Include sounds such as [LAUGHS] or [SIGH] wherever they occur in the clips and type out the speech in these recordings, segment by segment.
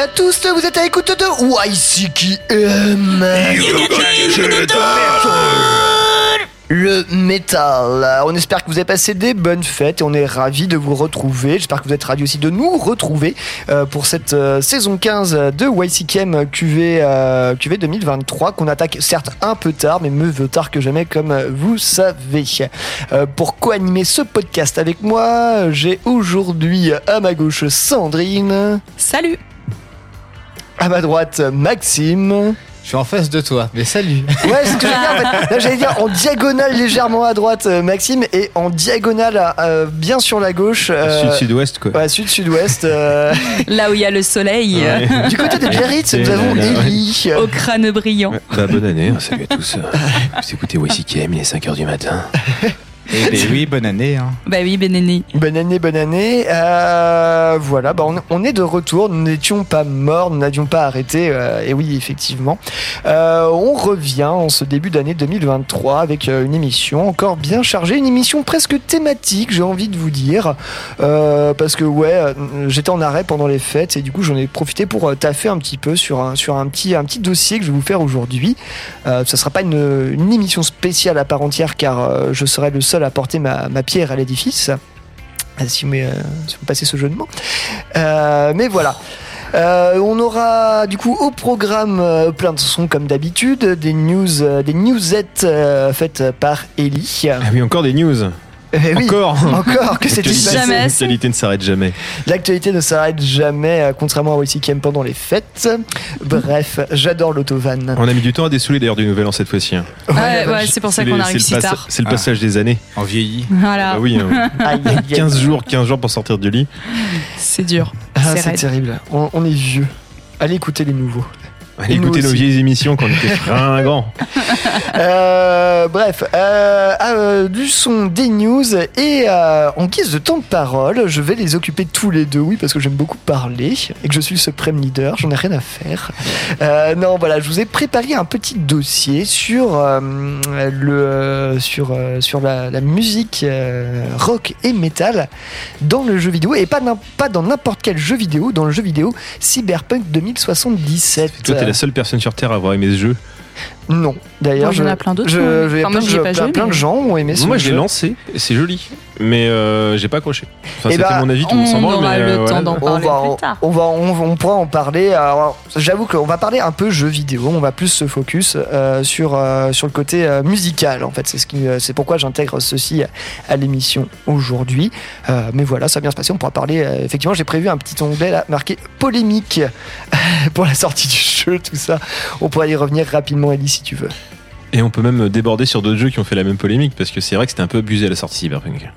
À tous, vous êtes à l'écoute de YCKM le métal. On espère que vous avez passé des bonnes fêtes et on est ravis de vous retrouver. J'espère que vous êtes ravis aussi de nous retrouver euh, pour cette euh, saison 15 de YCKM QV, euh, QV 2023 qu'on attaque certes un peu tard mais mieux tard que jamais comme vous savez. pour co-animer ce podcast avec moi, j'ai aujourd'hui à ma gauche Sandrine. Salut À ma droite Maxime. Je suis en face de toi, mais salut. Ouais, c'est ce que j'allais dire en fait. J'allais dire en diagonale légèrement à droite, euh, Maxime, et en diagonale euh, bien sur la gauche. euh, Sud-sud-ouest, quoi. Ouais, sud-sud-ouest. [LAUGHS] Là où il y a le soleil. Ouais. du côté de Biarritz, nous avons là, là, Ellie. Au crâne brillant. Ouais. Bah, bonne année, hein, salut à tous. Vous écoutez YCKM, il est 5h du matin. Eh ben [LAUGHS] oui, bonne année. Hein. Bah oui, Beneni. Bonne année, bonne année. Euh, voilà, bah on, on est de retour. Nous n'étions pas morts, nous n'avions pas arrêté. euh, et oui, effectivement. Euh, on revient en ce début d'année 2023 avec une émission encore bien chargée, une émission presque thématique, j'ai envie de vous dire. Euh, parce que, ouais, j'étais en arrêt pendant les fêtes et du coup, j'en ai profité pour taffer un petit peu sur un, sur un, petit, un petit dossier que je vais vous faire aujourd'hui. Euh, ça sera pas une, une émission spéciale à part entière car euh, je serai le seul à porter ma, pierre à l'édifice. Euh, Si vous, euh, si vous passez ce jeu de mots. Euh, mais voilà. On aura du coup au programme plein de sons comme d'habitude, des news, des newsettes faites par Ellie. Ah oui, encore des news. Eh oui, Encore encore que [LAUGHS] c'est Jamais. L'actualité ne s'arrête jamais. L'actualité ne s'arrête jamais, euh, contrairement à YCKM pendant les fêtes. Bref, j'adore l'autovan. On a mis du temps à dessouler d'ailleurs du nouvel an cette fois-ci. hein. Ouais, ouais, c'est pour ça qu'on les- arrive c'est si tard. C'est le Ah. passage des années. On vieillit. Voilà, Ah oui, hein. Aïe, aïe, aïe. 15 jours, 15 jours pour sortir du lit. c'est dur. Ah, c'est terrible. On, on est vieux. Allez écouter les nouveaux. Allez Et nous écouter nos vieilles émissions quand on était [LAUGHS] fringants. Euh, bref, euh, euh, du son, des news et euh, en guise de temps de parole, je vais les occuper tous les deux, oui, parce que j'aime beaucoup parler et que je suis le suprême leader, j'en ai rien à faire. Euh, non, voilà, je vous ai préparé un petit dossier sur euh, le sur sur la, la musique euh, rock et metal dans le jeu vidéo et pas pas dans n'importe quel jeu vidéo, dans le jeu vidéo Cyberpunk 2077. Toi, t'es la seule personne sur Terre à avoir aimé ce jeu. Non, d'ailleurs, Moi, il y en je- a plein d'autres, je- je- Enfin, moi, plein de j'y ai jeux- pas plein- joué, plein de gens ont aimé ce Moi, je l'ai jeu. lancé, c'est joli. Mais euh, j'ai pas accroché. Enfin, Eh c'était bah, mon avis, tout le monde s'en on branle, mais, le euh, temps voilà. d'en On parler va, plus tard. on, va, on, on pourra en parler. Alors, j'avoue qu'on va parler un peu jeux vidéo. On va plus se focus euh, sur euh, sur le côté euh, musical. En fait, c'est ce qui, c'est pourquoi j'intègre ceci à l'émission aujourd'hui. Euh, mais voilà, ça va bien se passer. On pourra parler. euh, effectivement, j'ai prévu un petit onglet là marqué polémique [LAUGHS] pour la sortie du jeu, tout ça. On pourra y revenir rapidement, Ellie, si tu veux. Et on peut même déborder sur d'autres jeux qui ont fait la même polémique, parce que c'est vrai que c'était un peu abusé à la sortie Cyberpunk.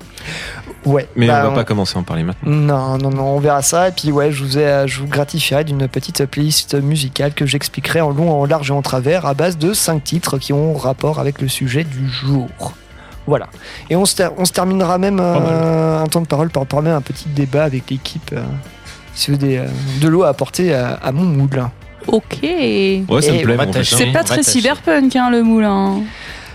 Ouais. Mais bah, on va on- pas commencer à en parler maintenant. Non, non, non, on verra ça. Et puis, ouais, je vous, ai, je vous gratifierai d'une petite playlist musicale que j'expliquerai en long, en large et en travers à base de 5 titres qui ont rapport avec le sujet du jour. Voilà. Et on se, ter- on se terminera même euh, un temps de parole par, par même un petit débat avec l'équipe. euh, avez des, euh, de l'eau à apporter à, à mon moule. Ok. Ouais, ça Et me plaît, on va bon, en fait, tâcher. hein. C'est pas très cyberpunk, hein, le moulin.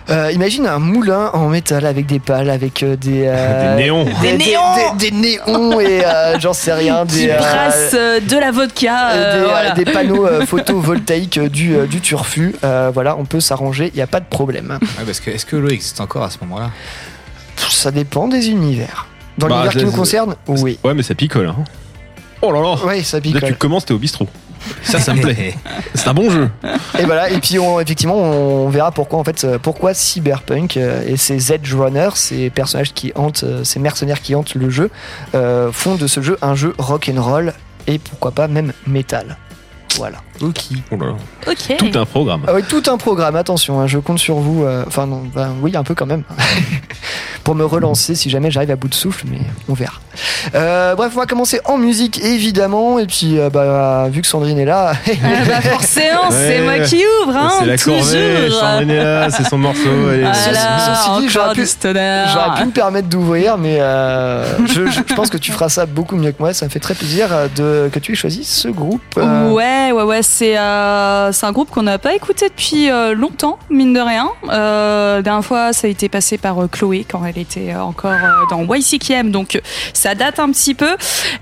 Euh, imagine un moulin en métal avec des pales, avec euh, des, euh, [LAUGHS] Des néons. Des néons des, des néons et euh, j'en sais rien. [LAUGHS] Qui Des, brasse euh, de la vodka. Euh, des, voilà. des panneaux euh, [LAUGHS] photovoltaïques du, euh, du turfu. Euh, voilà, on peut s'arranger, il n'y a pas de problème. Ouais, parce que est-ce que l'eau existe encore à ce moment-là? Ça dépend des univers. Dans Bah, l'univers qui nous concerne, oui. Ouais, mais ça picole. Hein. Oh là là Oui, ça Là, picole. tu commences, t'es au bistrot. Ça, ça me plaît. C'est un bon jeu. Et voilà, et puis on- effectivement, on verra pourquoi en fait, euh, pourquoi Cyberpunk euh, et ces Edge Runners, ces personnages qui hantent, euh, ces mercenaires qui hantent le jeu, euh, font de ce jeu un jeu rock and roll et pourquoi pas même métal. Voilà. Ok. Oh là là. Ok. Tout un programme. Ah oui, tout un programme, attention, hein, je compte sur vous. euh, Enfin, non, ben, oui, un peu quand même. [LAUGHS] pour me relancer si jamais j'arrive à bout de souffle, mais on verra. Euh, bref, on va commencer en musique, évidemment. Et puis, euh, bah, vu que Sandrine est là, [LAUGHS] Ah bah forcément, c'est Ouais. moi qui ouvre, hein, c'est la toujours. corvée, Sandrine est là, c'est son morceau. Voilà, Ceci dit, j'aurais pu- du stoner. j'aurais pu me permettre d'ouvrir, mais euh, je, je- je pense que tu feras ça beaucoup mieux que moi. Ça me fait très plaisir euh, de, que tu aies choisi ce groupe. euh, Ouais, ouais, ouais, c'est euh, c'est un groupe qu'on n'a pas écouté depuis euh, longtemps, mine de rien. Euh, dernière fois, ça a été passé par Chloé quand elle était encore dans YCKM, donc ça date un petit peu.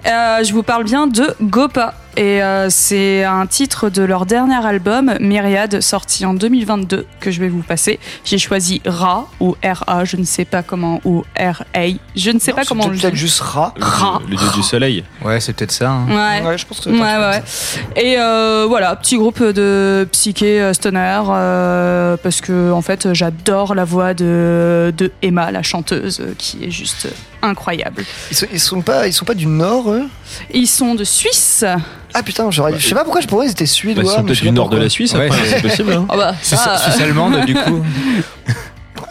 Je vous parle bien de Gopa. Et euh, c'est un titre de leur dernier album, Myriade, sorti en 2022, que je vais vous passer. J'ai choisi Ra ou R-A, je ne sais pas comment, ou R-A, je ne sais Non, pas comment on le peut-être juste rat. Ra. Le, le dieu du soleil. Ouais, c'est peut-être ça. hein. Ouais. Ouais, je pense que Ouais, ouais, ouais. Et euh, voilà, petit groupe de psyché euh, stoner, euh, parce que en fait, j'adore la voix de, de Emma, la chanteuse, qui est juste incroyable. Ils sont, ils sont pas, ils sont pas du Nord, eux? Ils sont de Suisse. Ah putain, j'aurais- je sais pas pourquoi je pourrais ils étaient Bah, suédois. ils sont mais peut-être du nord de la Suisse, Ouais, c'est- possible. hein. [LAUGHS] Ah bah, Suisse, ça, Suisse allemande, du coup. [LAUGHS]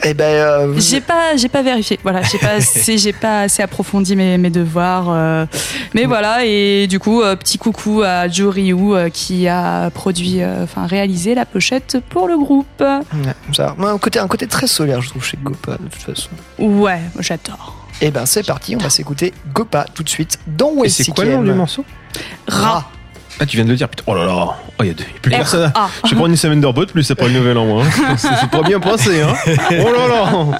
Eh ben, euh, vous- J'ai pas, j'ai pas vérifié. Voilà, j'ai pas, [LAUGHS] assez- j'ai pas assez approfondi mes, mes devoirs. euh, mais voilà, et du coup, euh, petit coucou à Joe Ryu euh, qui a produit, euh, enfin réalisé la pochette pour le groupe. Ouais, ça, un côté, un côté très solaire, je trouve, chez Gopa, de toute façon. Ouais, j'adore. Eh ben, c'est parti, on va s'écouter Gopa tout de suite dans Et c'est quoi le nom du morceau Ra. Ah, tu viens de le dire, putain. Oh là là. Oh, il y a, deux- il y a plus personne. Je vais prendre une semaine de repos, plus après le nouvel an, moi. hein. [LAUGHS] C'est pas bien passé, hein. Oh là là.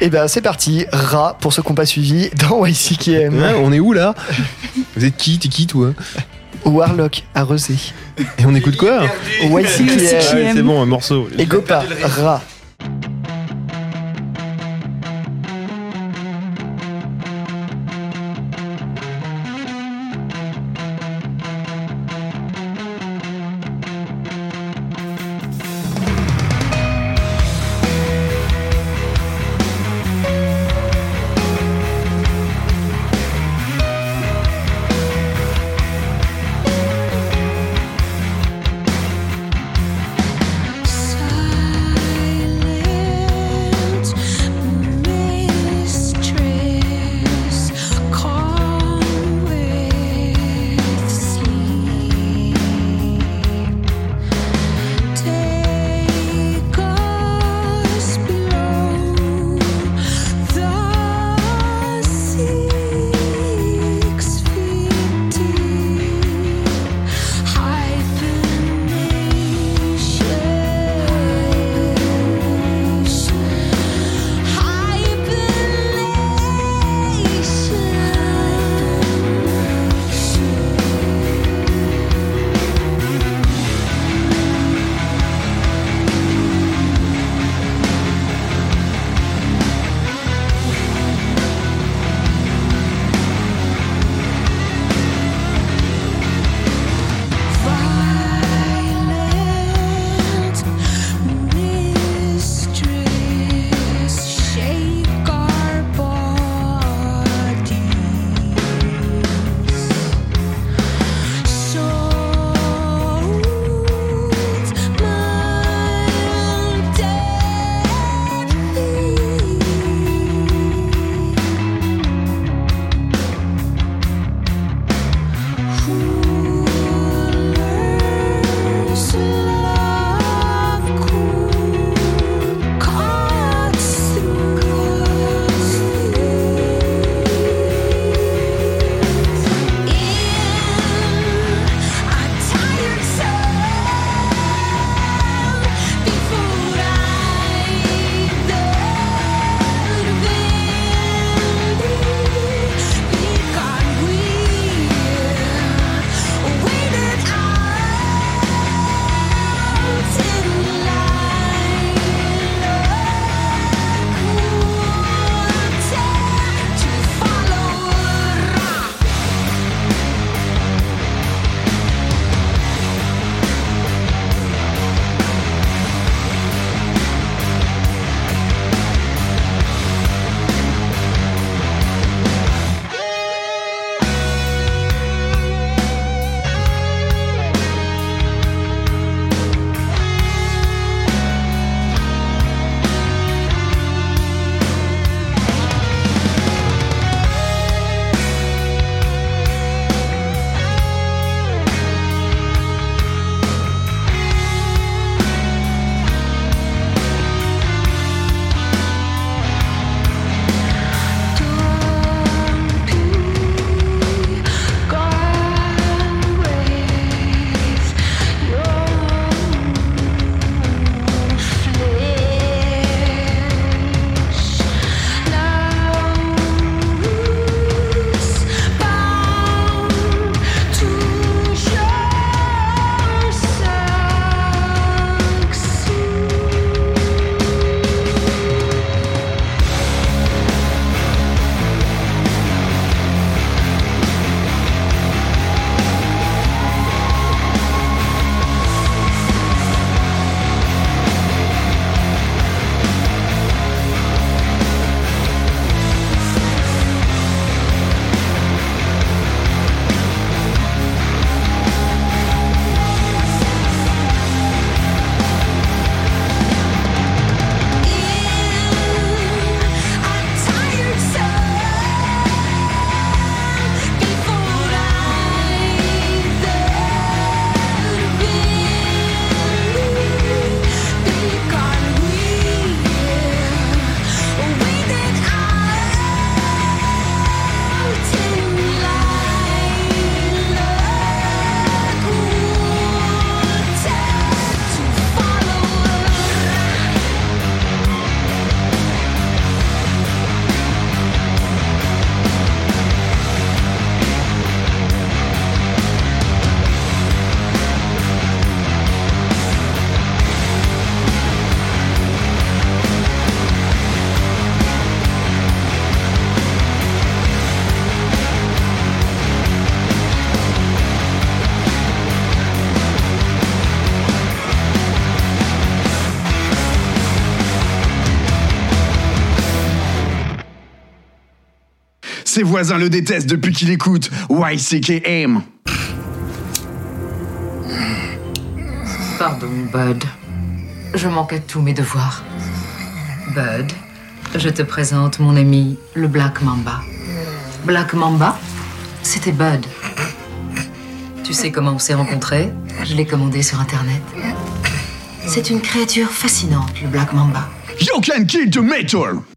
Eh ben, c'est parti, Ra, pour ceux qui n'ont pas suivi, dans YCKM. Hein, on est où là? Vous êtes qui T'es qui, toi? Warlock, à Rezé. Et on écoute quoi? YCKM. Ouais, C'est bon, un morceau. Et Gopa, Ra. Voisins le détestent depuis qu'il écoute YCKM. Pardon, Bud. Je manquais tous mes devoirs. Bud, je te présente mon ami, le Black Mamba. Black Mamba, c'était Bud. Tu sais comment on s'est rencontrés? Je l'ai commandé sur Internet. C'est une créature fascinante, le Black Mamba. You can kill the metal!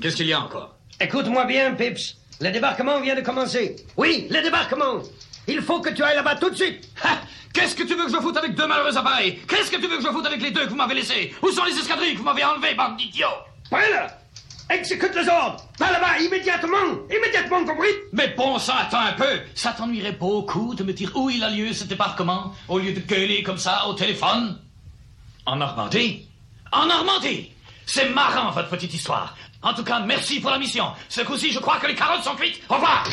Qu'est-ce qu'il y a encore? Écoute-moi bien, Pips. Le débarquement vient de commencer. Oui, le débarquement. Il faut que tu ailles là-bas tout de suite. Qu'est-ce que tu veux que je foute avec deux malheureux appareils? Qu'est-ce que tu veux que je foute avec les deux que vous m'avez laissés? Où sont les escadrilles que vous m'avez enlevés, bande d'idiots? Prends-le Exécute les ordres. Va là-bas, immédiatement. Immédiatement, compris? Mais bon sang, attends un peu. Ça t'ennuierait beaucoup de me dire où il a lieu ce débarquement, au lieu de gueuler comme ça au téléphone? En Normandie. En Normandie C'est marrant, votre petite histoire. En tout cas, merci pour la mission. Ce coup-ci, je crois que les carottes sont cuites. Au revoir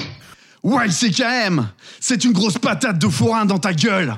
YCKM C'est une grosse patate de forain dans ta gueule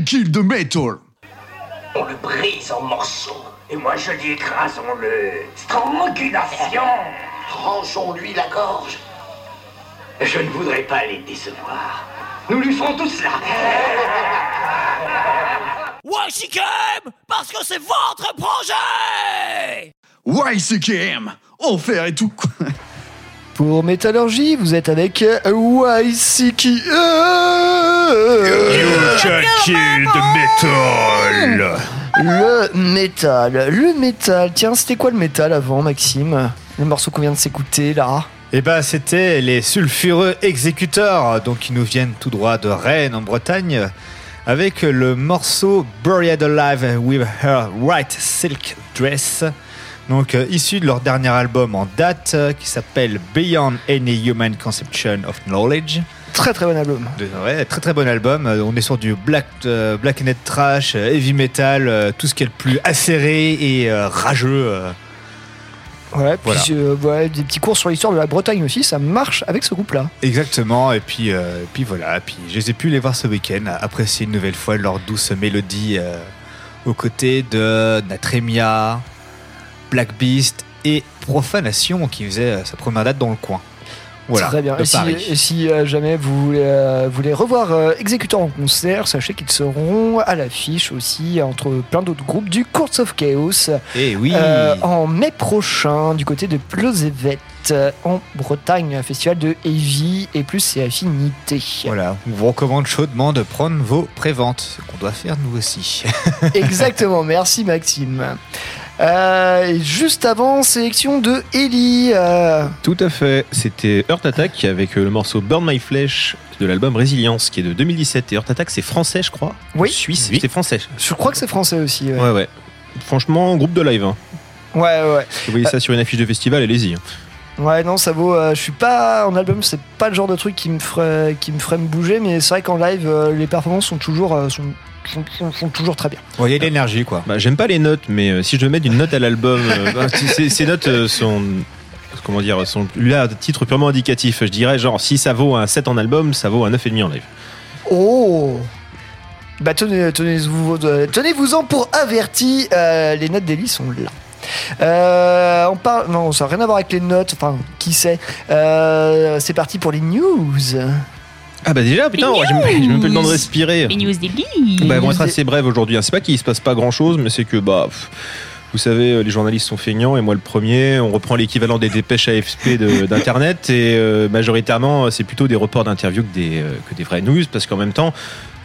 Kill the metal. On le brise en morceaux. Et moi je dis écrasons-le. Strangulation. Tranchons-lui la gorge. Je ne voudrais pas les décevoir. Nous lui ferons tout cela. [LAUGHS] YCKM Parce que c'est votre projet YCKM. On fait et tout. [LAUGHS] Pour Métallurgie, vous êtes avec euh, YCK. metal Le métal. Le métal. Tiens, c'était quoi le métal avant, Maxime? Le morceau qu'on vient de s'écouter là? Eh ben, c'était les sulfureux exécuteurs, donc qui nous viennent tout droit de Rennes en Bretagne, avec le morceau Buried Alive with Her White Silk Dress, donc euh, issu de leur dernier album en date, euh, qui s'appelle Beyond Any Human Conception of Knowledge. Très très bon album. De- ouais, très très bon album. Euh, On est sur du black, euh, black net trash, heavy metal, tout ce qui est le plus acéré et rageux. Ouais, puis Voilà. euh, ouais, des petits cours sur l'histoire de la Bretagne aussi, ça marche avec ce groupe-là. Exactement, et puis, euh, puis voilà, puis je les ai pu les voir ce week-end, apprécier une nouvelle fois leur douce mélodie euh, aux côtés de Natremia, Black Beast et Profanation qui faisait euh, sa première date dans le coin. Voilà, Très bien. de Et si, Paris. et si, euh, jamais vous voulez, euh, voulez revoir euh, Executor en concert, sachez qu'ils seront à l'affiche aussi entre plein d'autres groupes du Courts of Chaos Et oui, euh, en mai prochain du côté de Plosevet euh, en Bretagne, un festival de heavy et plus et affinité. voilà, on vous recommande chaudement de prendre vos préventes, ce qu'on doit faire nous aussi. [LAUGHS] Exactement, merci Maxime. Euh, et juste avant, sélection de Ellie. euh, Tout à fait. C'était Heart Attack avec euh, le morceau Burn My Flesh de l'album Résilience qui est de 2017. Et Heart Attack, c'est français, je crois. Oui. Suisse, Oui. c'est français. je crois que c'est français aussi. Ouais, Ouais, ouais. Franchement, groupe de live. Hein. ouais. ouais. Si vous voyez ça sur une affiche de festival, allez-y. hein. Ouais, non, ça vaut. euh, je suis pas en album, c'est pas le genre de truc qui me ferait, qui me ferait me bouger, mais c'est vrai qu'en live, euh, les performances sont toujours, euh, sont, sont, sont- sont toujours très bien. Il y a de l'énergie quoi. Bah, J'aime pas les notes, mais euh, si je devais mettre une note à l'album, euh, bah, ces, ces notes euh, sont. Comment dire, sont là à titre purement indicatif. Je dirais genre si ça vaut un 7 en album, ça vaut un 9,5 en live. Oh. Bah tenez, tenez-vous, tenez-vous-en pour averti. euh, les notes d'Ellie sont là. Euh, on parle, non, ça n'a rien à voir avec les notes. Enfin, qui sait. Euh, c'est parti pour les news. Ah bah déjà, putain, j'ai même- pas le temps de respirer. Les news des. Bah, elles vont être assez brèves aujourd'hui. hein. C'est pas qu'il se passe pas grand chose, mais c'est que bah. pff, vous savez, euh, les journalistes sont feignants et moi le premier. On reprend l'équivalent des dépêches AFP [LAUGHS] d'internet et euh, majoritairement c'est plutôt des reports d'interviews que des euh, que des vraies news parce qu'en même temps.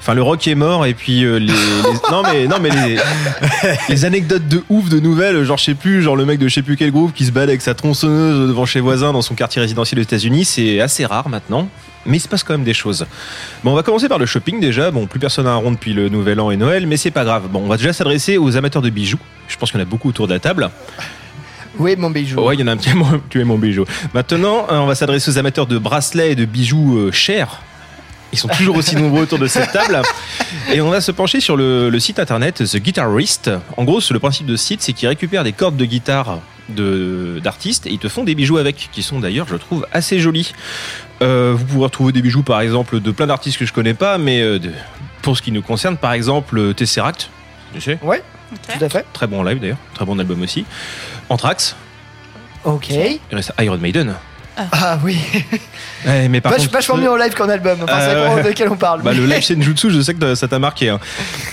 Enfin, le rock est mort et puis euh, les, les- [LAUGHS] non mais non mais les, [LAUGHS] les anecdotes de ouf de nouvelles, genre je sais plus, genre le mec de je sais plus quel groupe qui se balade avec sa tronçonneuse devant chez voisin dans son quartier résidentiel aux États-Unis, c'est assez rare maintenant. Mais il se passe quand même des choses. Bon, on va commencer par le shopping déjà. Bon, plus personne n'a un rond depuis le Nouvel An et Noël, mais c'est pas grave. Bon, on va déjà s'adresser aux amateurs de bijoux. Je pense qu'il y en a beaucoup autour de la table. Oui, mon bijou? Ouais, il y en a un petit. Moi, tu es mon bijou. Maintenant, euh, on va s'adresser aux amateurs de bracelets et de bijoux euh, chers. Ils sont toujours aussi nombreux autour de cette table. Et on va se pencher sur le, le site internet The Guitarist. En gros, le principe de ce site, c'est qu'ils récupèrent des cordes de guitare de- d'artistes et ils te font des bijoux avec, qui sont d'ailleurs, je trouve, assez jolis. Euh, vous pourrez retrouver des bijoux, par exemple, de plein d'artistes que je connais pas, mais euh, de- pour ce qui nous concerne, par exemple, Tesseract. Tu sais, Ouais, tout à fait. très bon live d'ailleurs, très bon album aussi. Anthrax, Ok. il reste Iron Maiden. Ah oui. [LAUGHS] Ouais, mais par Vache- contre, vachement mieux en live qu'en album. Enfin, ça Euh, dépend de quel on parle. Bah, le live [LAUGHS] Senjutsu, je sais que ça t'a marqué. hein.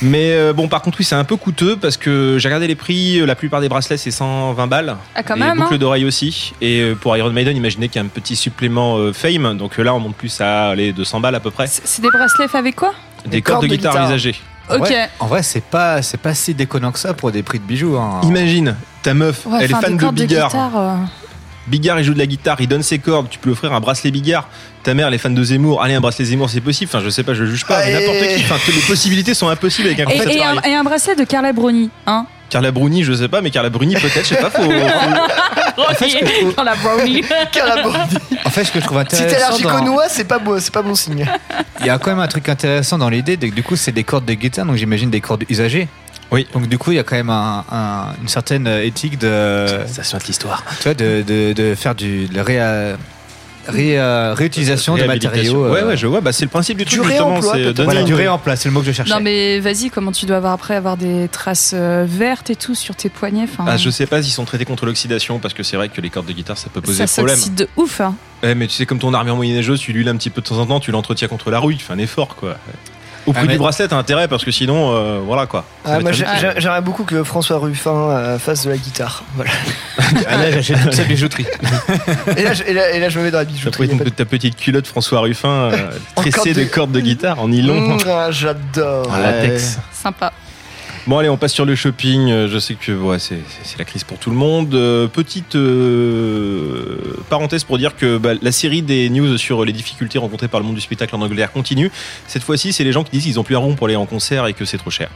Mais euh, bon, par contre, oui, c'est un peu coûteux parce que j'ai regardé les prix. euh, La plupart des bracelets, c'est 120 balles. Ah, quand les même. boucles hein. d'oreilles aussi. Et euh, pour Iron Maiden, imaginez qu'il y a un petit supplément euh, Fame. Donc euh, là, on monte plus à les 200 balles à peu près. C'est des bracelets faits avec quoi? Des cordes de guitare envisagées. En Ok. vrai- En vrai, c'est pas, c'est pas si déconnant que ça pour des prix de bijoux. Hein. Imagine, ta meuf, Ouais, elle est fan des de cordes Bigard. guitare, euh, Bigard, il joue de la guitare, il donne ses cordes. Tu peux lui offrir un bracelet Bigard. Ta mère, elle est fan de Zemmour. Allez, un bracelet Zemmour, c'est possible. Enfin, je sais pas, je juge pas. Mais n'importe qui. Enfin, les possibilités sont impossibles avec un concept Et, et un, et un bracelet de Carla Bruni, hein Carla Bruni, je sais pas, mais Carla Bruni, peut-être, je sais pas. Faut, [LAUGHS] faut- Carla Bruni. Carrément. En fait, ce que je trouve Si t'es intéressant, allergique dans- aux noix, c'est pas beau, c'est pas bon signe. il y a quand même un truc intéressant dans l'idée. de- Du coup, c'est des cordes de guitare, donc j'imagine des cordes usagées. Oui. Donc du coup, il y a quand même un- un- une certaine éthique de, Ça suinte l'histoire. tu vois, de, de, de faire du de réa- Ré- euh, réutilisation de Réhabilitation. matériaux. Ouais, euh, ouais, je vois. Bah, c'est le principe du truc, justement. C'est Voilà, du réemploi, c'est le mot que je cherchais. Non mais vas-y, comment tu dois avoir après avoir des traces euh, vertes et tout sur tes poignets enfin, Ah, je sais pas s'ils sont traités contre l'oxydation parce que c'est vrai que les cordes de guitare ça peut poser Ça problème. s'oxyde de ouf. Hein. Ouais, mais tu sais, comme ton armure moyenâgeuse, tu l'huiles un petit peu de temps en temps, tu l'entretiens contre la rouille, tu fais un effort quoi. Au prix Ah, du bracelet, t'as intérêt parce que sinon, euh, voilà quoi. Ah, moi, j'aimerais beaucoup que François Ruffin euh, fasse de la guitare. Voilà. [LAUGHS] Ah, là, j'achète toute sa bijouterie. Et là, je, et là- et là, je me mets dans la bijouterie. une- ta petite culotte François Ruffin euh, tressée de de- cordes de guitare en nylon. Mmh, ah, J'adore. En latex. Sympa. Bon allez, on passe sur le shopping. Euh, Je sais que ouais, c'est la crise pour tout le monde. Euh, petite euh, parenthèse pour dire que bah, la série des news sur les difficultés rencontrées par le monde du spectacle en Angleterre continue. Cette fois-ci, c'est les gens qui disent qu'ils ont plus un rond pour aller en concert et que c'est trop cher.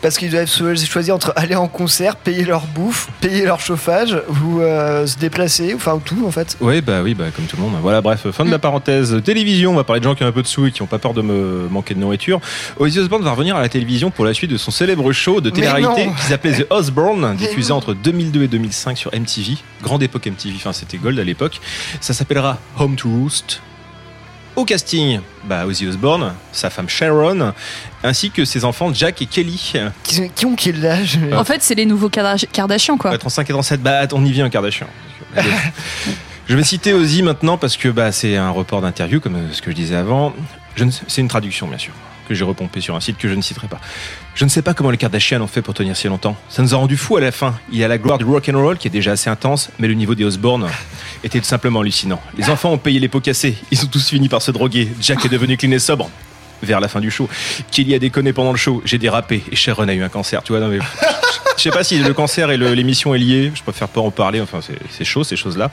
Parce qu'ils doivent cho- choisir entre aller en concert, payer leur bouffe, payer leur chauffage ou euh, se déplacer, enfin tout en fait. Ouais, bah oui, bah comme tout le monde. Voilà, bref, fin de la parenthèse. Télévision, on va parler de gens qui ont un peu de sous et qui n'ont pas peur de me manquer de nourriture. Ozzy Osbourne va revenir à la télévision pour la suite de son célèbre show de télé-réalité qui s'appelait [LAUGHS] The Osbourne, diffusé entre 2002 et 2005 sur MTV. Grande époque MTV, enfin c'était Gold à l'époque. Ça s'appellera Home to Roost. Au casting, bah Ozzy Osbourne, sa femme Sharon, ainsi que ses enfants Jack et Kelly. Qui, qui ont quel âge En fait, c'est les nouveaux Kardash- Kardashians quoi. Ouais, 35 et 37, bah on y vient un Kardashian. Je vais citer Ozzy maintenant parce que bah, c'est un report d'interview, comme euh, ce que je disais avant. C'est une traduction, bien sûr, que j'ai repompé sur un site que je ne citerai pas. Je ne sais pas comment les Kardashians ont fait pour tenir si longtemps. Ça nous a rendu fous à la fin. Il y a la gloire du rock and roll qui est déjà assez intense, mais le niveau des Osbourne [LAUGHS] était tout simplement hallucinant. Les enfants ont payé les pots cassés. Ils ont tous fini par se droguer. Jack est devenu clean et sobre. Vers la fin du show. Kelly a déconné pendant le show. J'ai dérapé. Et Sharon a eu un cancer. Tu vois, non mais. [LAUGHS] Je sais pas si le cancer et l'émission est lié. Je préfère pas en parler. Enfin, c'est- chaud ces choses-là.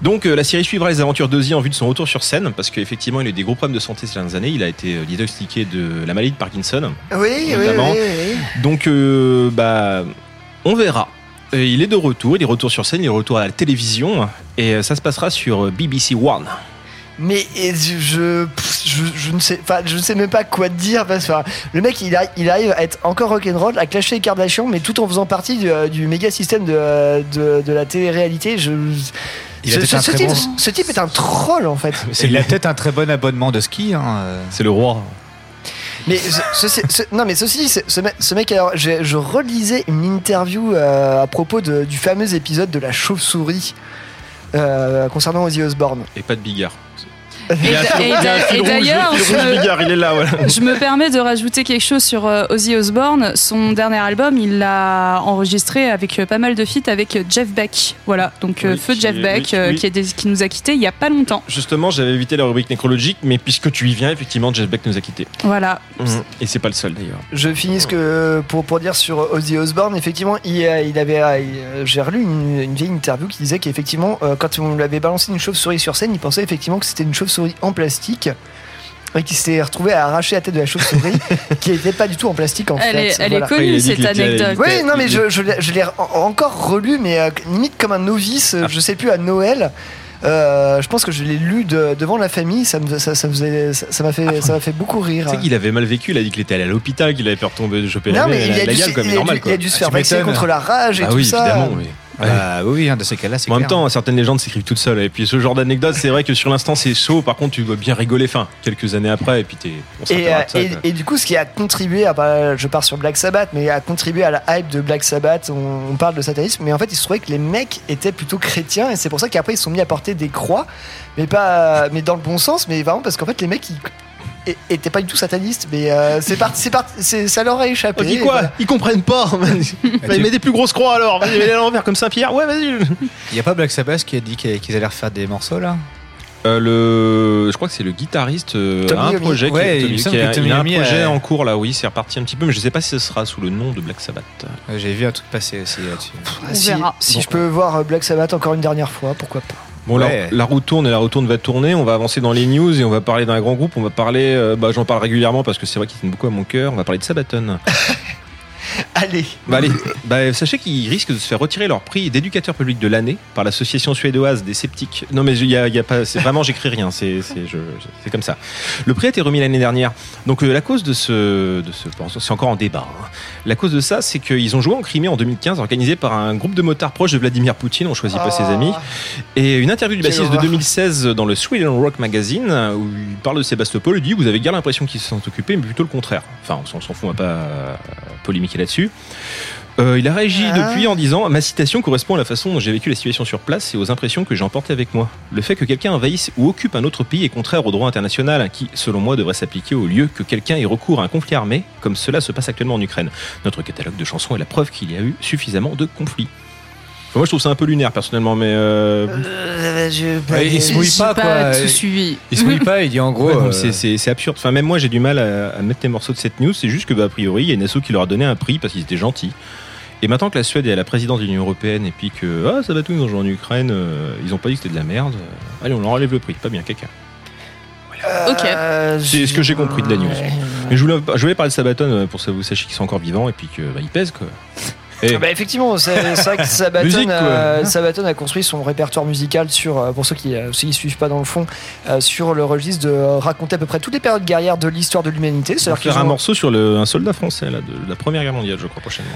Donc, euh, la série suivra les aventures d'Ozzy en vue de son retour sur scène, parce qu'effectivement, il a eu des gros problèmes de santé ces dernières années. Il a été euh, diagnostiqué de la maladie de Parkinson. Oui, oui, oui, Notamment. oui, oui. Donc, euh, bah, on verra. Il est de retour. Il est retour sur scène. Il est de retour à la télévision. Et ça se passera sur BBC One. Mais et je, je, pff, je, je ne sais, enfin, je ne sais même pas quoi te dire parce que le mec il, a- il arrive à être encore rock'n'roll, à clasher les Kardashians, mais tout en faisant partie du, euh, du méga système de, de, de la télé-réalité. Je, Il a ce, type, bon- ce type est un troll en fait. C'est- Il a peut-être un très bon abonnement de ski. Hein. C'est le roi. Mais ce- ce- ce- non, mais ceci, dit, ce, ce mec, ce mec, alors, je, je relisais une interview euh, à propos de- du fameux épisode de la chauve-souris concernant Ozzy Osbourne. Et pas de Bigard. Et, d'a- et d'a- et d'ailleurs, je, Bigard, il est là, voilà. je me permets de rajouter quelque chose sur euh, Ozzy Osbourne. Son dernier album, il l'a enregistré avec euh, pas mal de feats avec euh, Jeff Beck. Voilà, donc Oui, feu Jeff Beck oui, oui. Qui, est des- qui nous a quittés il y a pas longtemps. Justement, j'avais évité la rubrique nécrologique, mais puisque tu y viens, effectivement, Jeff Beck nous a quittés. Voilà. Et c'est pas le seul d'ailleurs. Je finis ce que pour, pour dire sur Ozzy Osbourne. Effectivement, il, il avait, j'ai relu une, une vieille interview qui disait qu'effectivement, quand on lui avait balancé une chauve-souris sur scène, il pensait effectivement que c'était une chauve-souris en plastique. Et qui s'est retrouvé à arracher la tête de la chauve-souris, [LAUGHS] qui n'était pas du tout en plastique en Elle fait. est, elle est Voilà. connue cette anecdote. Oui, non, mais je, je l'ai- je l'ai en- encore relu, mais euh, limite comme un novice, euh, je sais plus, à Noël. Euh, je pense que je l'ai lu de- devant la famille, ça me, ça, ça faisait, ça ça m'a fait, ça m'a fait beaucoup rire. Tu sais qu'il avait mal vécu, il a dit qu'il était allé à l'hôpital, qu'il avait peur de tomber, de choper la, Non, mais il la, a, la dû, se- comme il normal. il a dû se Ah, faire tu vacciner contre la rage et Ah tout oui, ça. évidemment. oui. Ah oui, hein, de ces cas-là, c'est En même temps, certaines légendes s'écrivent toutes seules. Et puis ce genre d'anecdote, c'est vrai que sur l'instant, c'est chaud. Par contre, tu dois bien rigoler fin. Quelques années après, et puis t'es. on Et, euh, ça, et- quoi. et du coup, ce qui a contribué, à, bah, je pars sur Black Sabbath, mais a contribué à la hype de Black Sabbath, on, on parle de satanisme, mais en fait, il se trouvait que les mecs étaient plutôt chrétiens, et c'est pour ça qu'après, ils se sont mis à porter des croix, mais pas, mais dans le bon sens, mais vraiment parce qu'en fait, les mecs, ils é- étaient pas du tout satanistes, mais euh, c'est parti, c'est parti, c'est- ça leur a échappé. On dit quoi voilà. Ils comprennent pas. Bah, il met des plus grosses croix alors. Vas-y, mets-les à l'envers comme Saint-Pierre. Ouais, vas-y. Il n'y a pas Black Sabbath qui a dit qu'ils allaient refaire des morceaux là? Euh, le, je crois que c'est le guitariste euh, Tommy a un projet. qui- Ouais, il Tommy- qui a- que Tommy il a un projet a- en cours là. Oui, c'est reparti un petit peu, mais je sais pas si ce sera sous le nom de Black Sabbath. J'ai vu un truc passer aussi là-dessus. Ah, On si verra. si Bon. je peux voir euh, Black Sabbath encore une dernière fois, pourquoi pas. Bon, Ouais. la, la roue tourne et la roue tourne va tourner. On va avancer dans les news et on va parler d'un grand groupe. On va parler, euh, bah, j'en parle régulièrement parce que c'est vrai qu'il tient beaucoup à mon cœur. On va parler de Sabaton. [LAUGHS] [LAUGHS] Allez. Bah, allez, bah, sachez qu'ils risquent de se faire retirer leur prix d'éducateur public de l'année par l'association suédoise des sceptiques. Non mais il y y a pas, c'est vraiment j'écris rien, c'est c'est comme ça. Le prix a été remis l'année dernière. Donc euh, la cause de ce, de ce, bon, c'est encore en débat. hein. La cause de ça, c'est qu'ils ont joué en Crimée en 2015, organisé par un groupe de motards proches de Vladimir Poutine. On choisit pas ses amis. Et une interview du bassiste de horreur. 2016 dans le Sweden Rock Magazine où il parle de Sébastopol. Il dit vous avez bien l'impression qu'ils se sont occupés, mais plutôt le contraire. Enfin, on s'en s'en fout, on va pas euh, polémiquer là-dessus. Euh, il a réagi Ah. depuis en disant Ma citation correspond à la façon dont j'ai vécu la situation sur place et aux impressions que j'ai emportées avec moi. Le fait que quelqu'un envahisse ou occupe un autre pays est contraire au droit international, qui, selon moi, devrait s'appliquer au lieu que quelqu'un ait recours à un conflit armé, comme cela se passe actuellement en Ukraine. Notre catalogue de chansons est la preuve qu'il y a eu suffisamment de conflits. Enfin, moi, je trouve ça un peu lunaire, personnellement, mais. euh, Euh, je- Ouais, il se mouille pas, quoi. tout suivi. Il se mouille pas, il dit en [LAUGHS] gros. Ouais, euh, c'est- c'est c'est absurde. Enfin, même moi, j'ai du mal à, à mettre les morceaux de cette news. C'est juste que, bah, a priori, il y a asso qui leur a donné un prix parce qu'ils étaient gentils. Et maintenant que la Suède est à la présidence de l'Union Européenne et puis que ah, ça va tout, ils ont joué en Ukraine, euh, ils ont pas dit que c'était de la merde. euh, allez, on leur enlève le prix. Pas bien, caca. Ok. C'est ce que j'ai compris de la news. Mais je voulais, je voulais parler de Sabaton pour que vous sachiez qu'ils sont encore vivants et puis que bah, ils pèsent quoi. Et- Ah bah, effectivement, c'est vrai que [LAUGHS] Sabaton, Musique, quoi. euh, Sabaton a construit son répertoire musical sur, euh, pour ceux qui ne suivent pas dans le fond, euh, sur le registre de euh, raconter à peu près toutes les périodes guerrières de l'histoire de l'humanité. on faire un morceau sur le, un soldat français là, de la Première Guerre mondiale, je crois prochainement.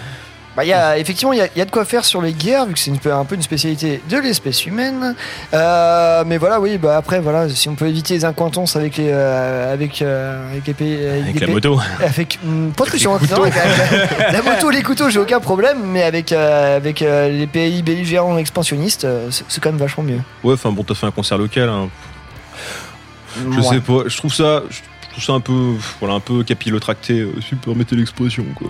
Bah, y a, effectivement, il y, y a de quoi faire sur les guerres, vu que c'est un peu une spécialité de l'espèce humaine. Euh, mais voilà, oui, bah après, voilà, si on peut éviter les incointances avec les, euh, avec, euh, avec les pays, Avec les la moto. Avec, pas de Avec question, avec la, la moto, les couteaux, j'ai aucun problème, mais avec, avec les pays belligérants expansionnistes, c'est c'est quand même vachement mieux. Ouais, enfin bon, t'as fait un concert local. hein. Je Ouais. sais pas, je trouve ça, je trouve ça un peu, voilà, un peu capillotracté, euh, si vous permettez l'expression, quoi.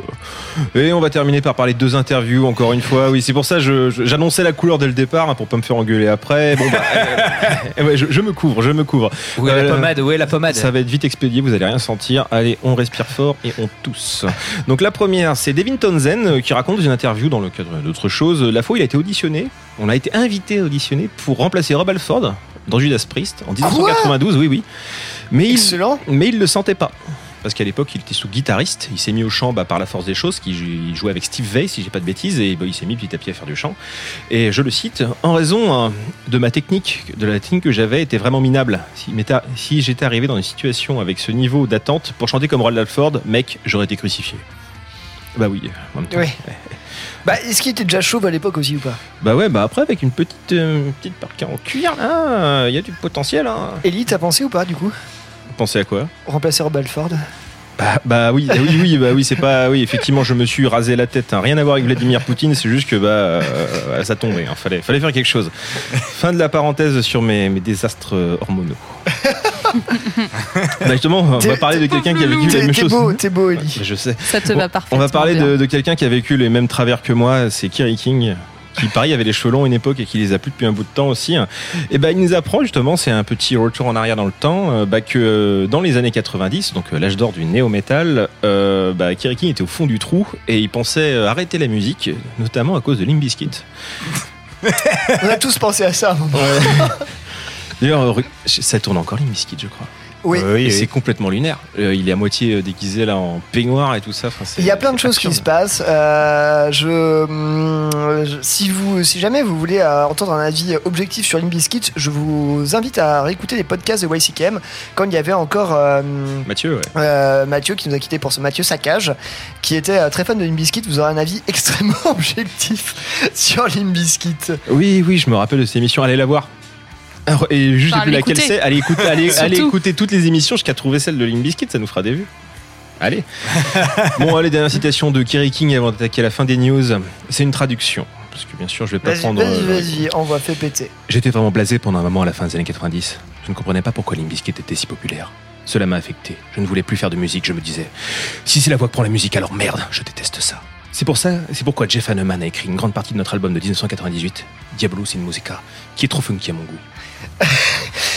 Et on va terminer par parler de deux interviews, encore une fois. Oui, c'est pour ça, je- j'annonçais la couleur dès le départ, hein, pour pas me faire engueuler après. Bon, bah, euh, [LAUGHS] ouais, je, je me couvre, je me couvre. Où est la Euh, pommade Où est la pommade Ça va être vite expédié, vous allez rien sentir. Allez, on respire fort et on tousse. Donc la première, c'est Devin Townsend qui raconte une interview dans le cadre d'autre chose. La fois il a été auditionné, on a été invité à auditionner pour remplacer Rob Alford dans Judas Priest en 1992, oui oui. Mais il, mais il le sentait pas. Parce qu'à l'époque, il était sous guitariste. Il s'est mis au chant bah, par la force des choses. Qui il jouait avec Steve Vai, si j'ai pas de bêtises, et bah, il s'est mis petit à petit à faire du chant. Et je le cite en raison hein, de ma technique, de la technique que j'avais, était vraiment minable. Si, j'étais arrivé dans une situation avec ce niveau d'attente pour chanter comme Roald Alford, mec, j'aurais été crucifié. Bah oui. en même temps. Oui. [LAUGHS] Bah, est-ce qu'il était déjà chauve à l'époque aussi ou pas? Bah ouais, bah après avec une petite euh, petite parka en cuir, là, il y a du potentiel. Hein. Ellie, t'as pensé ou pas du coup? Pensez à quoi? Remplacer Rob Alford Bah, bah oui, oui, oui, bah oui, c'est pas, oui, effectivement, je me suis rasé la tête. hein. Rien à voir avec Vladimir Poutine, c'est juste que bah, euh, ça tombait. hein. Fallait, fallait faire quelque chose. Fin de la parenthèse sur mes, mes désastres euh, hormonaux. [LAUGHS] bah justement, on va parler de quelqu'un qui a vécu la T'es beau, t'es beau, Ellie. Je sais. Ça te Bon, va parfaitement. On va parler bien. de, de quelqu'un qui a vécu les mêmes travers que moi, c'est Kerry King. Qui pareil avait les cheveux longs à une époque et qui les a plus depuis un bout de temps aussi. Et ben il nous apprend justement, c'est un petit retour en arrière dans le temps, euh, bah, que euh, dans les années 90, donc euh, l'âge d'or du néo-metal, euh, bah, était au fond du trou et il pensait arrêter la musique, notamment à cause de Limp Bizkit. On a tous pensé à ça. à un moment. [LAUGHS] D'ailleurs, euh, ça tourne encore Bizkit, je crois. Oui. Et c'est complètement lunaire. Euh, il est à moitié euh, déguisé là en peignoir et tout ça. Enfin, Il y a plein de choses qui se passent. Euh, je, je- si, vous, si jamais vous voulez euh, entendre un avis objectif sur Limp Bizkit, je vous invite à réécouter les podcasts de YCKM quand il y avait encore euh, Mathieu, ouais. euh, Mathieu qui nous a quitté pour ce Mathieu Saccage, qui était euh, très fan de Limp Bizkit. Vous aurez un avis [LAUGHS] extrêmement objectif sur Limp Bizkit. Oui, oui, je me rappelle de ces émissions. Allez la voir. Alors, Et juste Enfin, plus laquelle c'est. Allez écouter, [LAUGHS] allez, Surtout. allez écouter toutes les émissions jusqu'à trouver celle de Limp Bizkit, ça nous fera des vues. Allez. [LAUGHS] bon, allez, dernière citation de Kerry King avant d'attaquer la fin des news. C'est une traduction. Parce que bien sûr, je vais pas Vas-y, prendre. vas-y, euh, vas-y, on va faire péter. J'étais vraiment blasé pendant un moment à la fin des années 90. Je ne comprenais pas pourquoi Limp Bizkit était si populaire. Cela m'a affecté. Je ne voulais plus faire de musique, je me disais. Si c'est la voix que prend la musique, alors merde, je déteste ça. C'est pour ça, c'est pourquoi Jeff Hanneman a écrit une grande partie de notre album de 1998, Diablo in Musica, qui est trop funky à mon goût.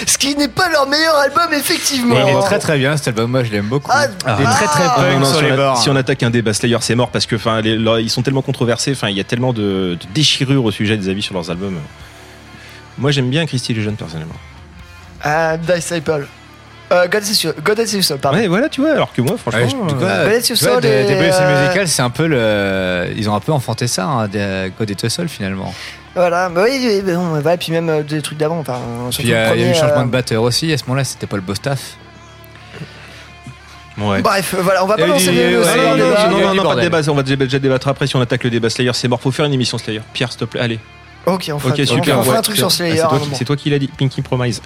Ce qui n'est pas leur meilleur album, effectivement. Il est très très bien cet album, moi je l'aime beaucoup. Ah, Il est très très ah, punk non, sur si, les on a- bords. si on attaque un débat Slayer, c'est mort parce que enfin, les- leur- ils sont tellement controversés. Enfin, il y a tellement de, de déchirures au sujet des avis sur leurs albums. Moi, j'aime bien Christy Legend personnellement. Ah, Disciple. Euh, God Save Your- God Save Your Soul, pardon. Ouais, voilà, tu vois, alors que moi, franchement. Ouais, je- euh, tu vois, sol des- et, des BSC euh, musical, c'est un peu le. Ils ont un peu enfanté ça, hein, des God et Sol finalement. Voilà, bah oui, oui, bah non, voilà, et puis même euh, des trucs d'avant. Enfin, surtout Puis il y, a le il y a eu premier, changement euh, de batteur aussi. À ce moment-là, c'était Paul Bostaff. Ouais. Bref, voilà, on va pas lancer le, le ouais, débat. non, non, non, pas de bordel. débat. On va déjà déjà débattre après si on attaque le débat Slayer. C'est mort. Faut faire une émission Slayer. Pierre, s'il te plaît. Allez. Ok, on fera, Ok, on super. fera- on fera ouais. un truc sur Ah, Slayer. c'est à un toi qui- moment. C'est toi qui l'as dit. Pinky Promise.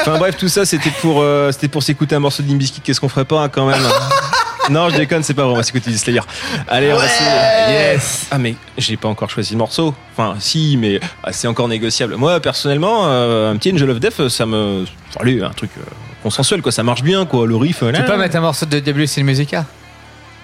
enfin bref, tout ça, c'était pour, euh, c'était pour s'écouter un morceau de Limbiskit. Qu'est-ce qu'on ferait pas hein, quand même [LAUGHS] Non, je déconne, c'est pas vrai. On va s'écouter du Slayer. Allez, on va Yes. Ah mais j'ai pas encore choisi le morceau. Enfin, si, mais ah, c'est encore négociable. Moi, personnellement, euh, un petit Angel of Death, ça me, enfin, allez, un truc euh, consensuel quoi. Ça marche bien quoi. Le riff. Tu là. peux pas mettre un morceau de WC Musica?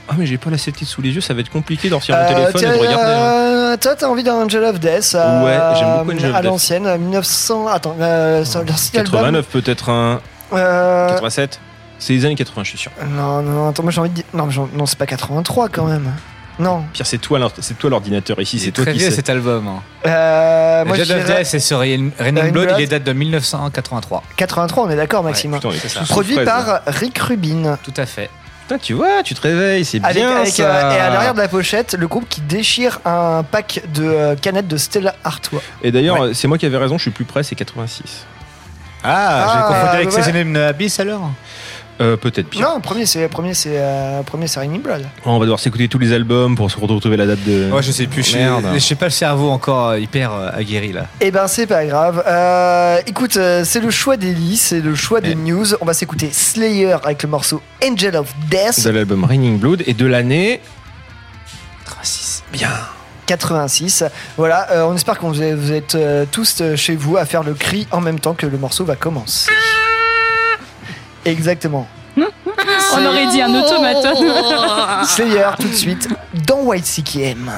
Ah mais j'ai pas la titre sous les yeux. Ça va être compliqué d'en retirer mon Euh, téléphone tiens, et de regarder. hein. euh, toi, t'as envie d'un Angel of Death euh, Ouais, j'aime beaucoup Angel of À Death. l'ancienne, à 1900. Attends, euh, sur leur site album. 89 peut-être un. Euh, 87 C'est les années 80, je suis sûr. Non, non, attends, moi j'ai envie de dire. Non, mais j'en- non c'est pas 83 quand même. Non. Pire, c'est toi, l'or- c'est toi l'ordinateur ici, c'est toi Très qui vieux sais. cet album. Hein. Euh, moi, dirais Death, c'est sur Raining Raining Blood, Blood. il date de 1983. 83, on est d'accord, Maxime. Putain, on est Produit par là. Rick Rubin. Tout à fait. Putain, tu vois, tu te réveilles, c'est Avec, bien avec, ça. euh, et à l'arrière de la pochette, le groupe qui déchire un pack de euh, canettes de Stella Artois. Et d'ailleurs, c'est moi qui avais raison, je suis plus près, c'est 86. Ah, j'ai Ah, confondu avec ouais. Season Abyss alors? Euh, peut-être pire. Non, premier c'est premier c'est euh, premier c'est Raining Blood. On va devoir s'écouter tous les albums pour se retrouver la date de. Ouais, je sais plus. Je Merde. je sais pas le cerveau encore euh, hyper euh, aguerri là. Eh ben c'est pas grave. Euh, écoute, euh, c'est le choix d'Ellie, c'est le choix des news. On va s'écouter Slayer avec le morceau Angel of Death De l'album Raining Blood et de l'année. 86. Bien. 86. Voilà, euh, on espère que vous êtes, vous êtes, euh, tous euh, chez vous à faire le cri en même temps que le morceau va commencer. Exactement. On aurait dit un automate. [LAUGHS] Slayer tout de suite dans White CKM.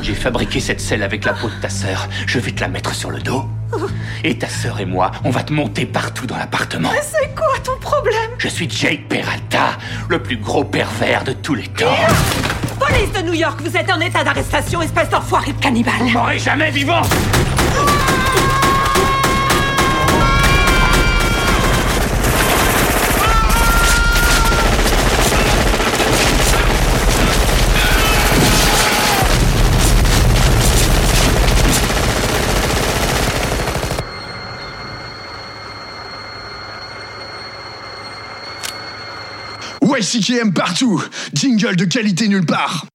J'ai fabriqué cette selle avec la peau de ta sœur. Je vais te la mettre sur le dos. Et ta sœur et moi, on va te monter partout dans l'appartement. Mais c'est quoi ton problème? Je suis Jake Peralta, le plus gros pervers de tous les temps. Police de New York, vous êtes en état d'arrestation, espèce d'enfoiré de cannibale. Vous m'aurez jamais vivant YCKM partout! Jingle de qualité nulle part!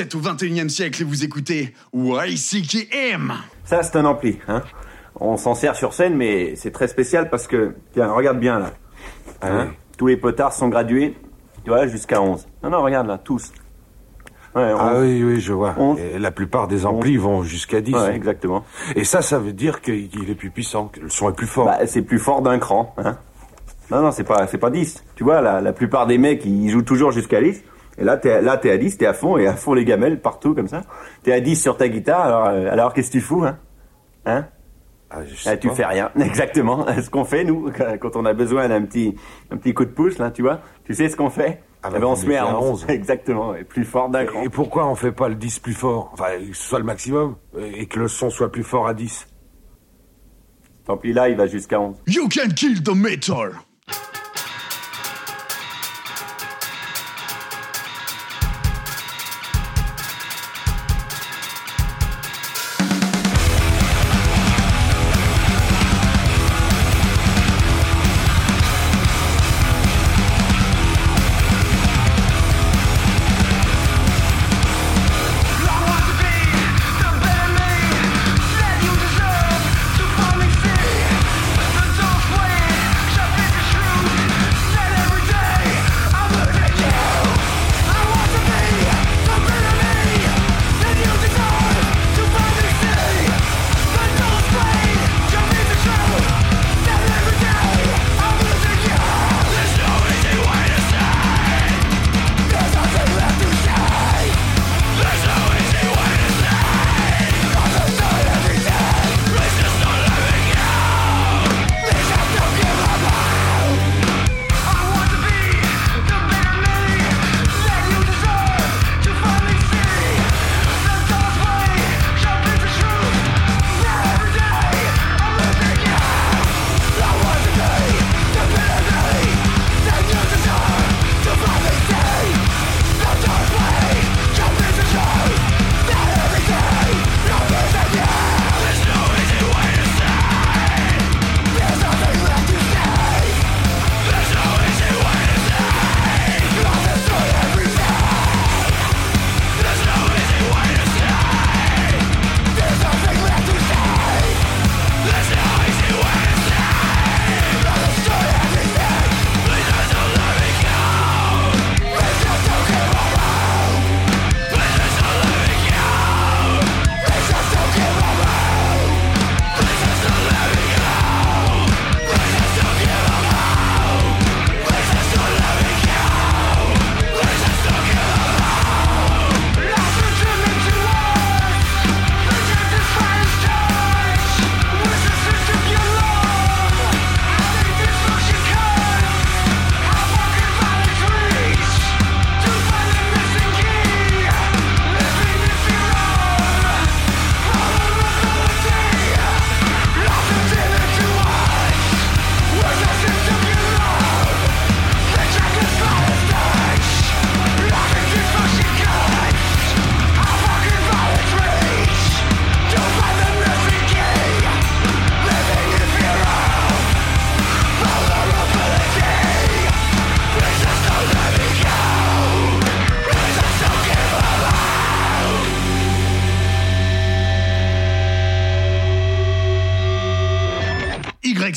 Vous êtes au 21 e siècle et vous écoutez YCKM. Ça, c'est un ampli. Hein. On s'en sert sur scène, mais c'est très spécial parce que, tiens, regarde bien là. Hein, Tous les potards sont gradués, tu vois, jusqu'à 11. Non, non, regarde là, tous. Ouais, Ah 11. oui, oui, je vois. On- Et la plupart des amplis vont jusqu'à 10. Ouais, exactement. Et ça, ça veut dire qu'il il est plus puissant, que le son est plus fort. Bah, c'est plus fort d'un cran. Hein. Non, non, c'est pas, c'est pas 10. Tu vois, la, la plupart des mecs, ils jouent toujours jusqu'à 10. Et là, t'es, là, t'es à 10, t'es à fond, et à fond les gamelles, partout, comme ça. T'es à 10 sur ta guitare, alors, euh, alors qu'est-ce que tu fous, hein? Hein? Ah, tu pas. fais rien, [LAUGHS] exactement. Ce qu'on fait, nous, quand on a besoin d'un petit, un petit coup de pouce, là, tu vois, tu sais ce qu'on fait? Ah Eh ben, on se met à mettez à 11. 11. [LAUGHS] Exactement, et plus fort d'un cran. Et pourquoi on fait pas le 10 plus fort? Enfin, que ce soit le maximum, et que le son soit plus fort à 10. Tant pis, là, il va jusqu'à 11. You can kill the metal.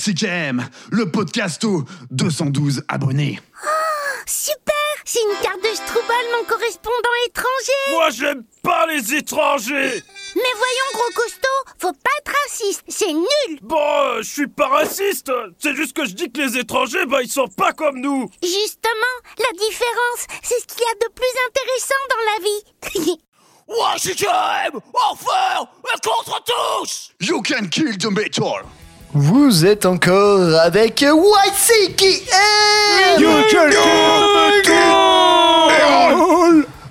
YCKM, le podcast aux 212 abonnés. Super! C'est une carte de Strubal, mon correspondant étranger! Moi, j'aime pas les étrangers! Mais voyons, gros costaud, faut pas être raciste, c'est nul! Bon, euh, je suis pas raciste C'est juste que je dis que les étrangers, bah, ils sont pas comme nous. Justement, la différence, c'est ce qu'il y a de plus intéressant dans la vie. [LAUGHS] YCKM Enfin Contre tous You can kill the metal. Vous êtes encore avec YCKM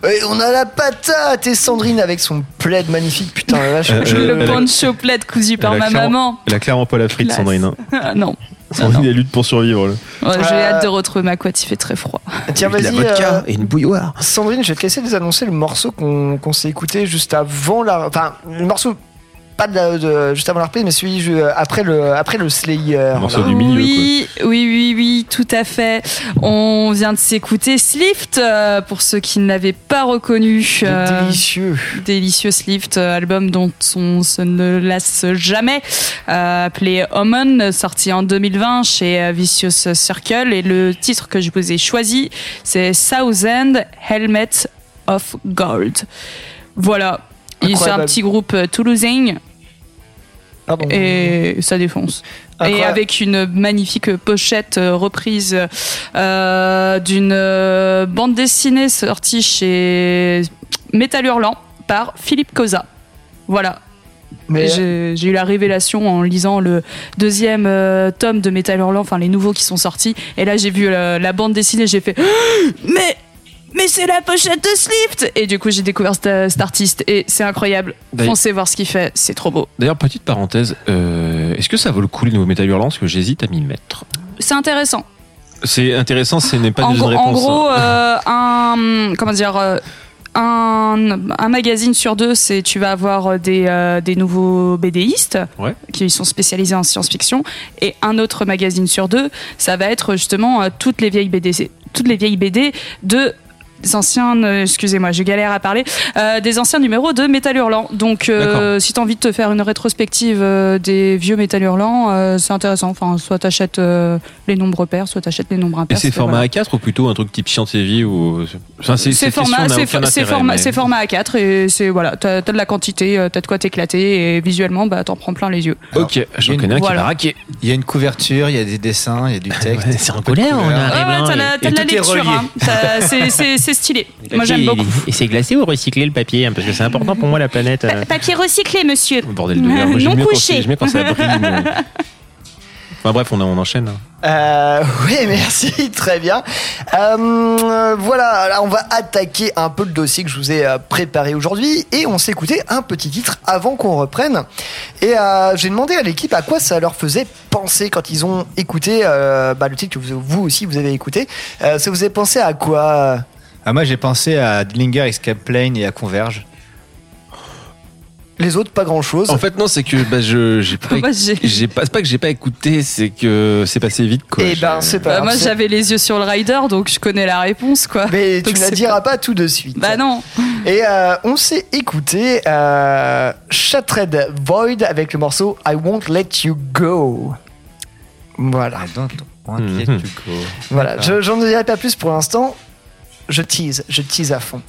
Et on a la patate et Sandrine avec son plaid magnifique, putain la vache. Euh, je- euh, Le poncho plaid cousu par ma maman. Elle a clairement pas la frite, Classe. Sandrine. hein. Ah, non. Sandrine, elle lutte pour survivre. J'ai Euh, hâte de retrouver ma couette, il fait très froid. Tiens, De la vas-y. vodka euh, et une bouilloire. Sandrine, je vais te laisser nous annoncer le morceau qu'on qu'on s'est écouté juste avant la. Enfin, le morceau pas de, de- juste avant la reprise, mais celui ju- après le, après le Slayer. morceau là. du milieu, Oui, oui, oui, oui, tout à fait. On vient de s'écouter Slift, euh, pour ceux qui ne l'avaient pas reconnu. euh, Délicieux. Délicieux Slift, euh, album dont on se ne lasse jamais, euh, appelé Omen, sorti en 2020 chez euh, Vicious Circle. Et le titre que je vous ai choisi, c'est Southend Helmet of Gold. Voilà. C'est un petit groupe euh, et ça défonce. Et avec une magnifique pochette euh, reprise euh, d'une euh, bande dessinée sortie chez Metal Hurlant par Philippe Cosa. Voilà. Mais- J'ai j'ai eu la révélation en lisant le deuxième euh, tome de Metal Hurlant, enfin les nouveaux qui sont sortis. Et là, j'ai vu la, la bande dessinée, j'ai fait [GASPS] Mais mais c'est la pochette de Slift Et du coup, j'ai découvert cet, cet artiste et c'est incroyable. Foncez voir ce qu'il fait, c'est trop beau. D'ailleurs, petite parenthèse, euh, est-ce que ça vaut le coup les nouveaux Metal Hurlant Parce que j'hésite à m'y mettre. C'est intéressant. C'est intéressant, ce n'est pas en, une réponse. en gros, euh, un comment dire, euh, un, un magazine sur deux, c'est tu vas avoir des, euh, des nouveaux BDistes Ouais. qui sont spécialisés en science-fiction, et un autre magazine sur deux, ça va être justement euh, toutes les vieilles BD, toutes les vieilles BD de des anciens, euh, excusez-moi, je galère à parler, euh, des anciens numéros de Métal Hurlant. Donc, euh, si tu as envie de te faire une rétrospective euh, des vieux Métal Hurlant, euh, c'est intéressant. Enfin, soit t'achètes euh, les nombres pairs, soit t'achètes les nombres Et impairs. c'est format A4 ou plutôt un truc type Chantilly ou enfin c'est format, n'a c'est aucun fo- c'est intérêt, format, mais- c'est format A4 et c'est voilà, t'as as de la quantité, t'as de quoi t'éclater et visuellement, bah t'en prends plein les yeux. Ok, j'en Il y a connais un une- qui Voilà. va raquer. Il y a une couverture, il y a des dessins, il y a du [LAUGHS] texte. c'est un peu de couleur. Ouais, ouais, t'as t'as de la lecture, hein. C'est- c'est stylé. Moi j'aime beaucoup. Et c'est glacé ou recyclé le papier hein, Parce que c'est important pour moi la planète. euh. Papier recyclé, monsieur. Bordel de merde. [LAUGHS] Non couché. quand ça brille. mais- [LAUGHS] Enfin bref, on, on enchaîne. hein. Euh, [LAUGHS] oui, merci, très bien. Euh, voilà, là on va attaquer un peu le dossier que je vous ai euh, préparé aujourd'hui et on s'est écouté un petit titre avant qu'on reprenne. Et euh, j'ai demandé à l'équipe à quoi ça leur faisait penser quand ils ont écouté euh, bah, le titre que vous, vous aussi vous avez écouté. Euh, ça vous avez pensé à quoi Ah, moi j'ai pensé à Dillinger Escape Plane et à Converge. Les autres, pas grand chose. En fait, non, c'est que bah, je j'ai pas, [LAUGHS] Moi, j'ai- j'ai pas, c'est pas que j'ai pas écouté, c'est que c'est passé vite quoi. Eh ben, c'est pas Bah, grave, moi j'avais les yeux sur le rider donc je connais la réponse quoi. Mais tu Donc, ne la c'est diras pas tout de suite. Bah non. [LAUGHS] Et euh, on s'est écouté euh, Shattered Void avec le morceau I Won't Let You Go. Voilà. Mhm. Voilà, je- j'en dirai pas plus pour l'instant. Je tease, je tease à fond.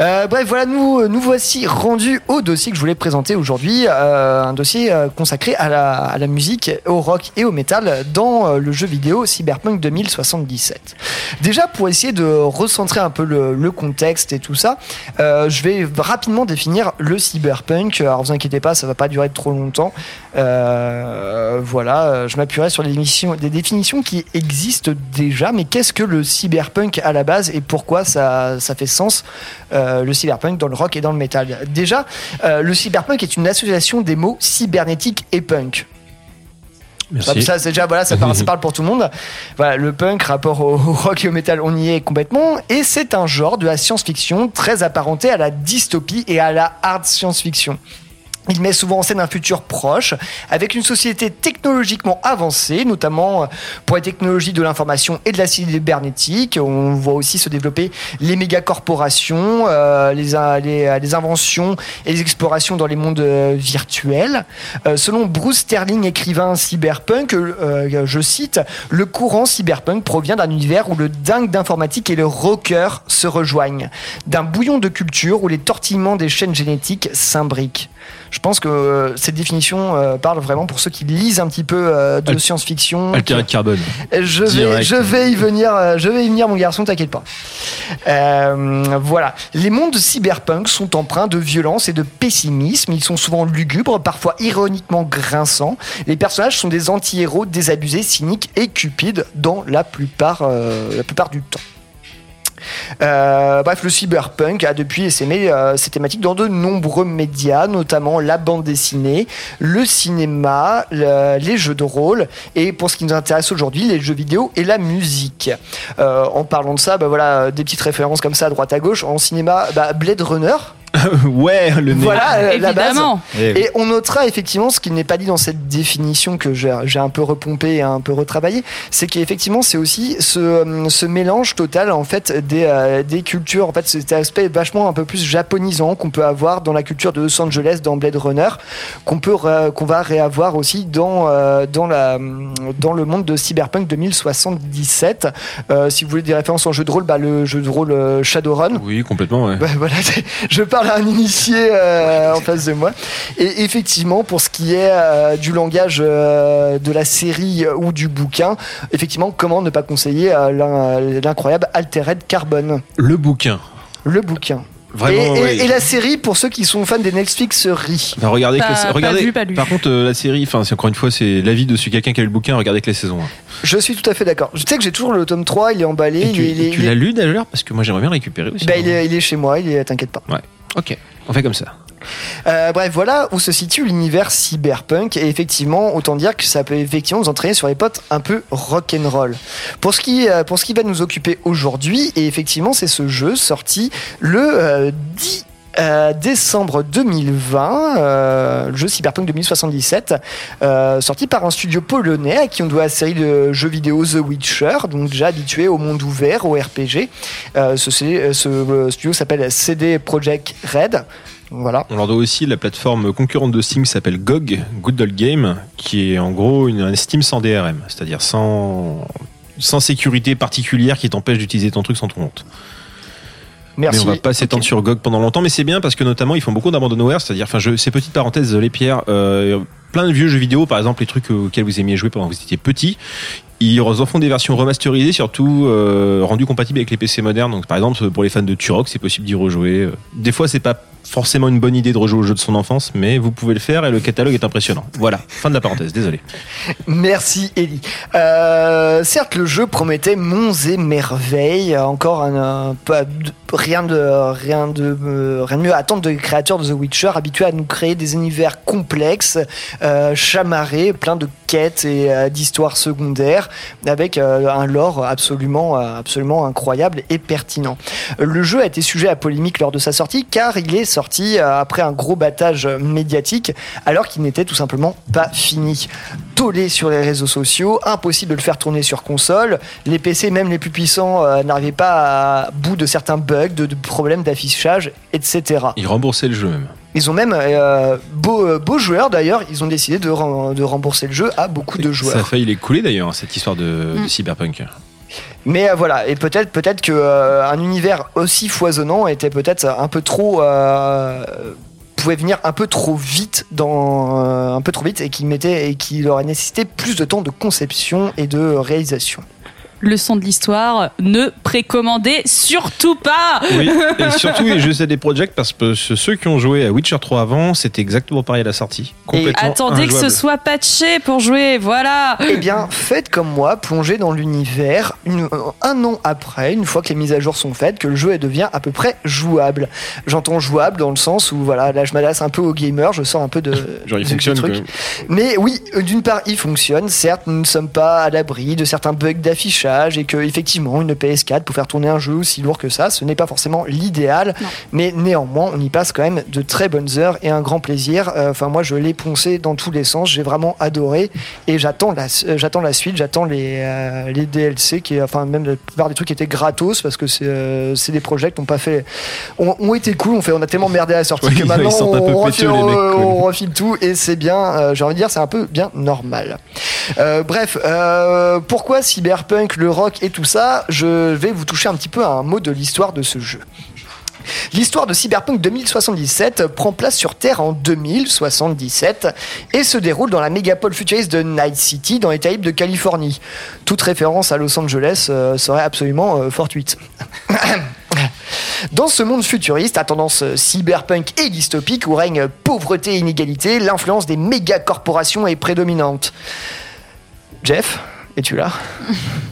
Euh, bref, voilà, nous, nous voici rendus au dossier que je voulais présenter aujourd'hui. euh, un dossier euh, consacré à la, musique, au rock et au métal dans le jeu vidéo Cyberpunk 2077. Déjà, pour essayer de recentrer un peu le, contexte et tout ça, je vais rapidement définir le cyberpunk. Alors, vous inquiétez pas, ça va pas durer trop longtemps. Euh, voilà, je m'appuierai sur des définitions, des définitions qui existent déjà. Mais qu'est-ce que le cyberpunk à la base et pourquoi ça, ça fait sens euh, le cyberpunk dans le rock et dans le métal? Déjà, euh, le cyberpunk est une association des mots cybernétique et punk. Merci. Ça, c'est déjà, voilà, ça [LAUGHS] parle, ça parle pour tout le monde. Voilà, le punk, rapport au, au rock et au métal, on y est complètement. Et c'est un genre de la science-fiction très apparenté à la dystopie et à la hard science-fiction. Il met souvent en scène un futur proche, avec une société technologiquement avancée, notamment pour les technologies de l'information et de la cybernétique. On voit aussi se développer les mégacorporations, euh, les, in- les, inventions et les explorations dans les mondes euh, virtuels. Euh, selon Bruce Sterling, écrivain cyberpunk, euh, je cite, le courant cyberpunk provient d'un univers où le dingue d'informatique et le rocker se rejoignent, d'un bouillon de culture où les tortillements des chaînes génétiques s'imbriquent. Je pense que euh, cette définition euh, parle vraiment pour ceux qui lisent un petit peu euh, de science-fiction. Altéré de carbone. Je vais, Direct. je vais y venir, je vais y venir, mon garçon, t'inquiète pas. Euh, voilà. Les mondes cyberpunk sont empreints de violence et de pessimisme. Ils sont souvent lugubres, parfois ironiquement grinçants. Les personnages sont des anti-héros désabusés, cyniques et cupides dans la plupart, euh, la plupart du temps. Euh, bref, le cyberpunk a depuis essaimé euh, ces thématiques dans de nombreux médias, notamment la bande dessinée, le cinéma, le- les jeux de rôle et pour ce qui nous intéresse aujourd'hui, les jeux vidéo et la musique. Euh, en parlant de ça, bah voilà, des petites références comme ça à droite à gauche. En cinéma, bah, Blade Runner. [LAUGHS] ouais, le nez. Voilà euh, la base. Évidemment. Eh. Et on notera effectivement ce qui n'est pas dit dans cette définition que j'ai un peu repompé et un peu retravaillé, c'est qu'effectivement c'est aussi ce, euh, ce mélange total en fait des, euh, des cultures, en fait cet aspect vachement un peu plus japonisant qu'on peut avoir dans la culture de Los Angeles dans Blade Runner, qu'on peut qu'on va réavoir aussi dans euh, dans la dans le monde de Cyberpunk 2077. Euh, si vous voulez des références en jeu de rôle, bah, le jeu de rôle Shadowrun. Oui, complètement, ouais. Ouais, voilà, je parle à un initié euh, en face de moi. Et effectivement, pour ce qui est euh, du langage euh, de la série ou du bouquin, effectivement, comment ne pas conseiller euh, l'in- l'incroyable Altered Carbon Le bouquin. Le bouquin. Vraiment, et, et- ouais. et la série, pour ceux qui sont fans des Netflix, rit. Regardez, que Pas- regardez. vu, pas lu. Par contre, euh, la série, enfin, c'est encore une fois, c'est l'avis de celui quelqu'un qui a lu le bouquin. Regardez que les saisons. hein. Je suis tout à fait d'accord. Je sais que j'ai toujours le tome 3, il est emballé. Et il tu, l'as lu d'ailleurs parce que moi j'aimerais bien le récupérer aussi. bah, il, est, il est chez moi, il est, t'inquiète pas. Ouais. Ok. On fait comme ça. Euh, bref, voilà où se situe l'univers cyberpunk. Et effectivement, autant dire que ça peut effectivement nous entraîner sur les potes un peu rock'n'roll. Pour ce qui, euh, pour ce qui va nous occuper aujourd'hui, et effectivement, c'est ce jeu sorti le euh, 10 euh, décembre 2020, euh, le jeu Cyberpunk 2077, euh, sorti par un studio polonais à qui on doit la série de jeux vidéo The Witcher, donc déjà habitué au monde ouvert, au RPG. Euh, ce, studio s'appelle CD Projekt Red. Voilà. On leur doit aussi la plateforme concurrente de Steam s'appelle GOG, Good Old Game, qui est en gros une, un Steam sans DRM, c'est-à-dire sans, sans sécurité particulière qui t'empêche d'utiliser ton truc sans ton compte. Merci. Mais on va pas s'étendre sur GOG pendant longtemps, mais c'est bien parce que notamment ils font beaucoup d'abandonware, c'est-à-dire, enfin, je, ces petites parenthèses, désolé Pierre, euh, plein de vieux jeux vidéo, par exemple les trucs auxquels vous aimiez jouer pendant que vous étiez petit, ils en font des versions remasterisées, surtout euh, rendues compatibles avec les PC modernes. Donc par exemple pour les fans de Turok, c'est possible d'y rejouer. Des fois c'est pas forcément une bonne idée de rejouer au jeu de son enfance, mais vous pouvez le faire et le catalogue est impressionnant. Voilà, fin de la parenthèse, désolé. [LAUGHS] Merci Ellie. Euh, certes, le jeu promettait monts et merveilles. Encore un, un- rien de rien de euh, rien de mieux à attendre des créateurs de The Witcher, habitués à nous créer des univers complexes, euh, chamarrés, plein de quêtes et d'histoires secondaires, avec un lore absolument absolument incroyable et pertinent. Le jeu a été sujet à polémique lors de sa sortie, car il est sorti euh, après un gros battage médiatique, alors qu'il n'était tout simplement pas fini. Tollé sur les réseaux sociaux, impossible de le faire tourner sur console. Les PC, même les plus puissants, euh, n'arrivaient pas à bout de certains bugs, de, de problèmes d'affichage, etc. Ils remboursaient le jeu même. Ils ont même, euh, beaux, euh, beaux joueurs d'ailleurs, ils ont décidé de, rem- de rembourser le jeu à beaucoup de joueurs. Ça a failli les couler d'ailleurs, cette histoire de, Mm. de Cyberpunk. Mais euh, voilà, et peut-être peut-être que euh, un univers aussi foisonnant était peut-être un peu trop euh, pouvait venir un peu trop vite dans un peu trop vite et qui mettait et qui aurait nécessité plus de temps de conception et de réalisation. Leçon de l'histoire, ne précommandez surtout pas Oui, et [LAUGHS] surtout les jeux CD Projekt parce que ceux qui ont joué à Witcher 3 avant, c'était exactement pareil à la sortie. Complètement Attendez que ce soit patché pour jouer, voilà Eh bien, faites comme moi, plongez dans l'univers une- un an après, une fois que les mises à jour sont faites, que le jeu devient à peu près jouable. J'entends jouable dans le sens où voilà, là je m'adresse un peu aux gamers, je sors un peu de [LAUGHS] Genre il de- fonctionne truc. Mais oui, euh, d'une part, il fonctionne. Certes, nous ne sommes pas à l'abri de certains bugs d'affichage et que effectivement, une PS4 pour faire tourner un jeu aussi lourd que ça, ce n'est pas forcément l'idéal. Mais néanmoins, on y passe quand même de très bonnes heures et un grand plaisir. Euh, Enfin, moi, je l'ai poncé dans tous les sens. J'ai vraiment adoré et j'attends la, euh, j'attends la suite. J'attends les, euh, les DLC qui, enfin, même la plupart des trucs étaient gratos parce que c'est, euh, c'est des projets qui ont pas fait, ont, ont été cool. On fait, on a tellement merdé à la sortie Oui, que maintenant on refile, mecs, on- refile tout et c'est bien. euh, j'ai envie de dire, c'est un peu bien normal. Euh, bref, euh, pourquoi cyberpunk, le rock et tout ça Je vais vous toucher un petit peu à un mot de l'histoire de ce jeu. L'histoire de Cyberpunk 2077 prend place sur Terre en 2077 et se déroule dans la mégapole futuriste de Night City dans les Caraïbes de Californie. Toute référence à Los Angeles euh, serait absolument euh, fortuite. [COUGHS] Dans ce monde futuriste à tendance euh, cyberpunk et dystopique où règne pauvreté et inégalité, l'influence des méga corporations est prédominante. Jeff, es-tu là? [LAUGHS]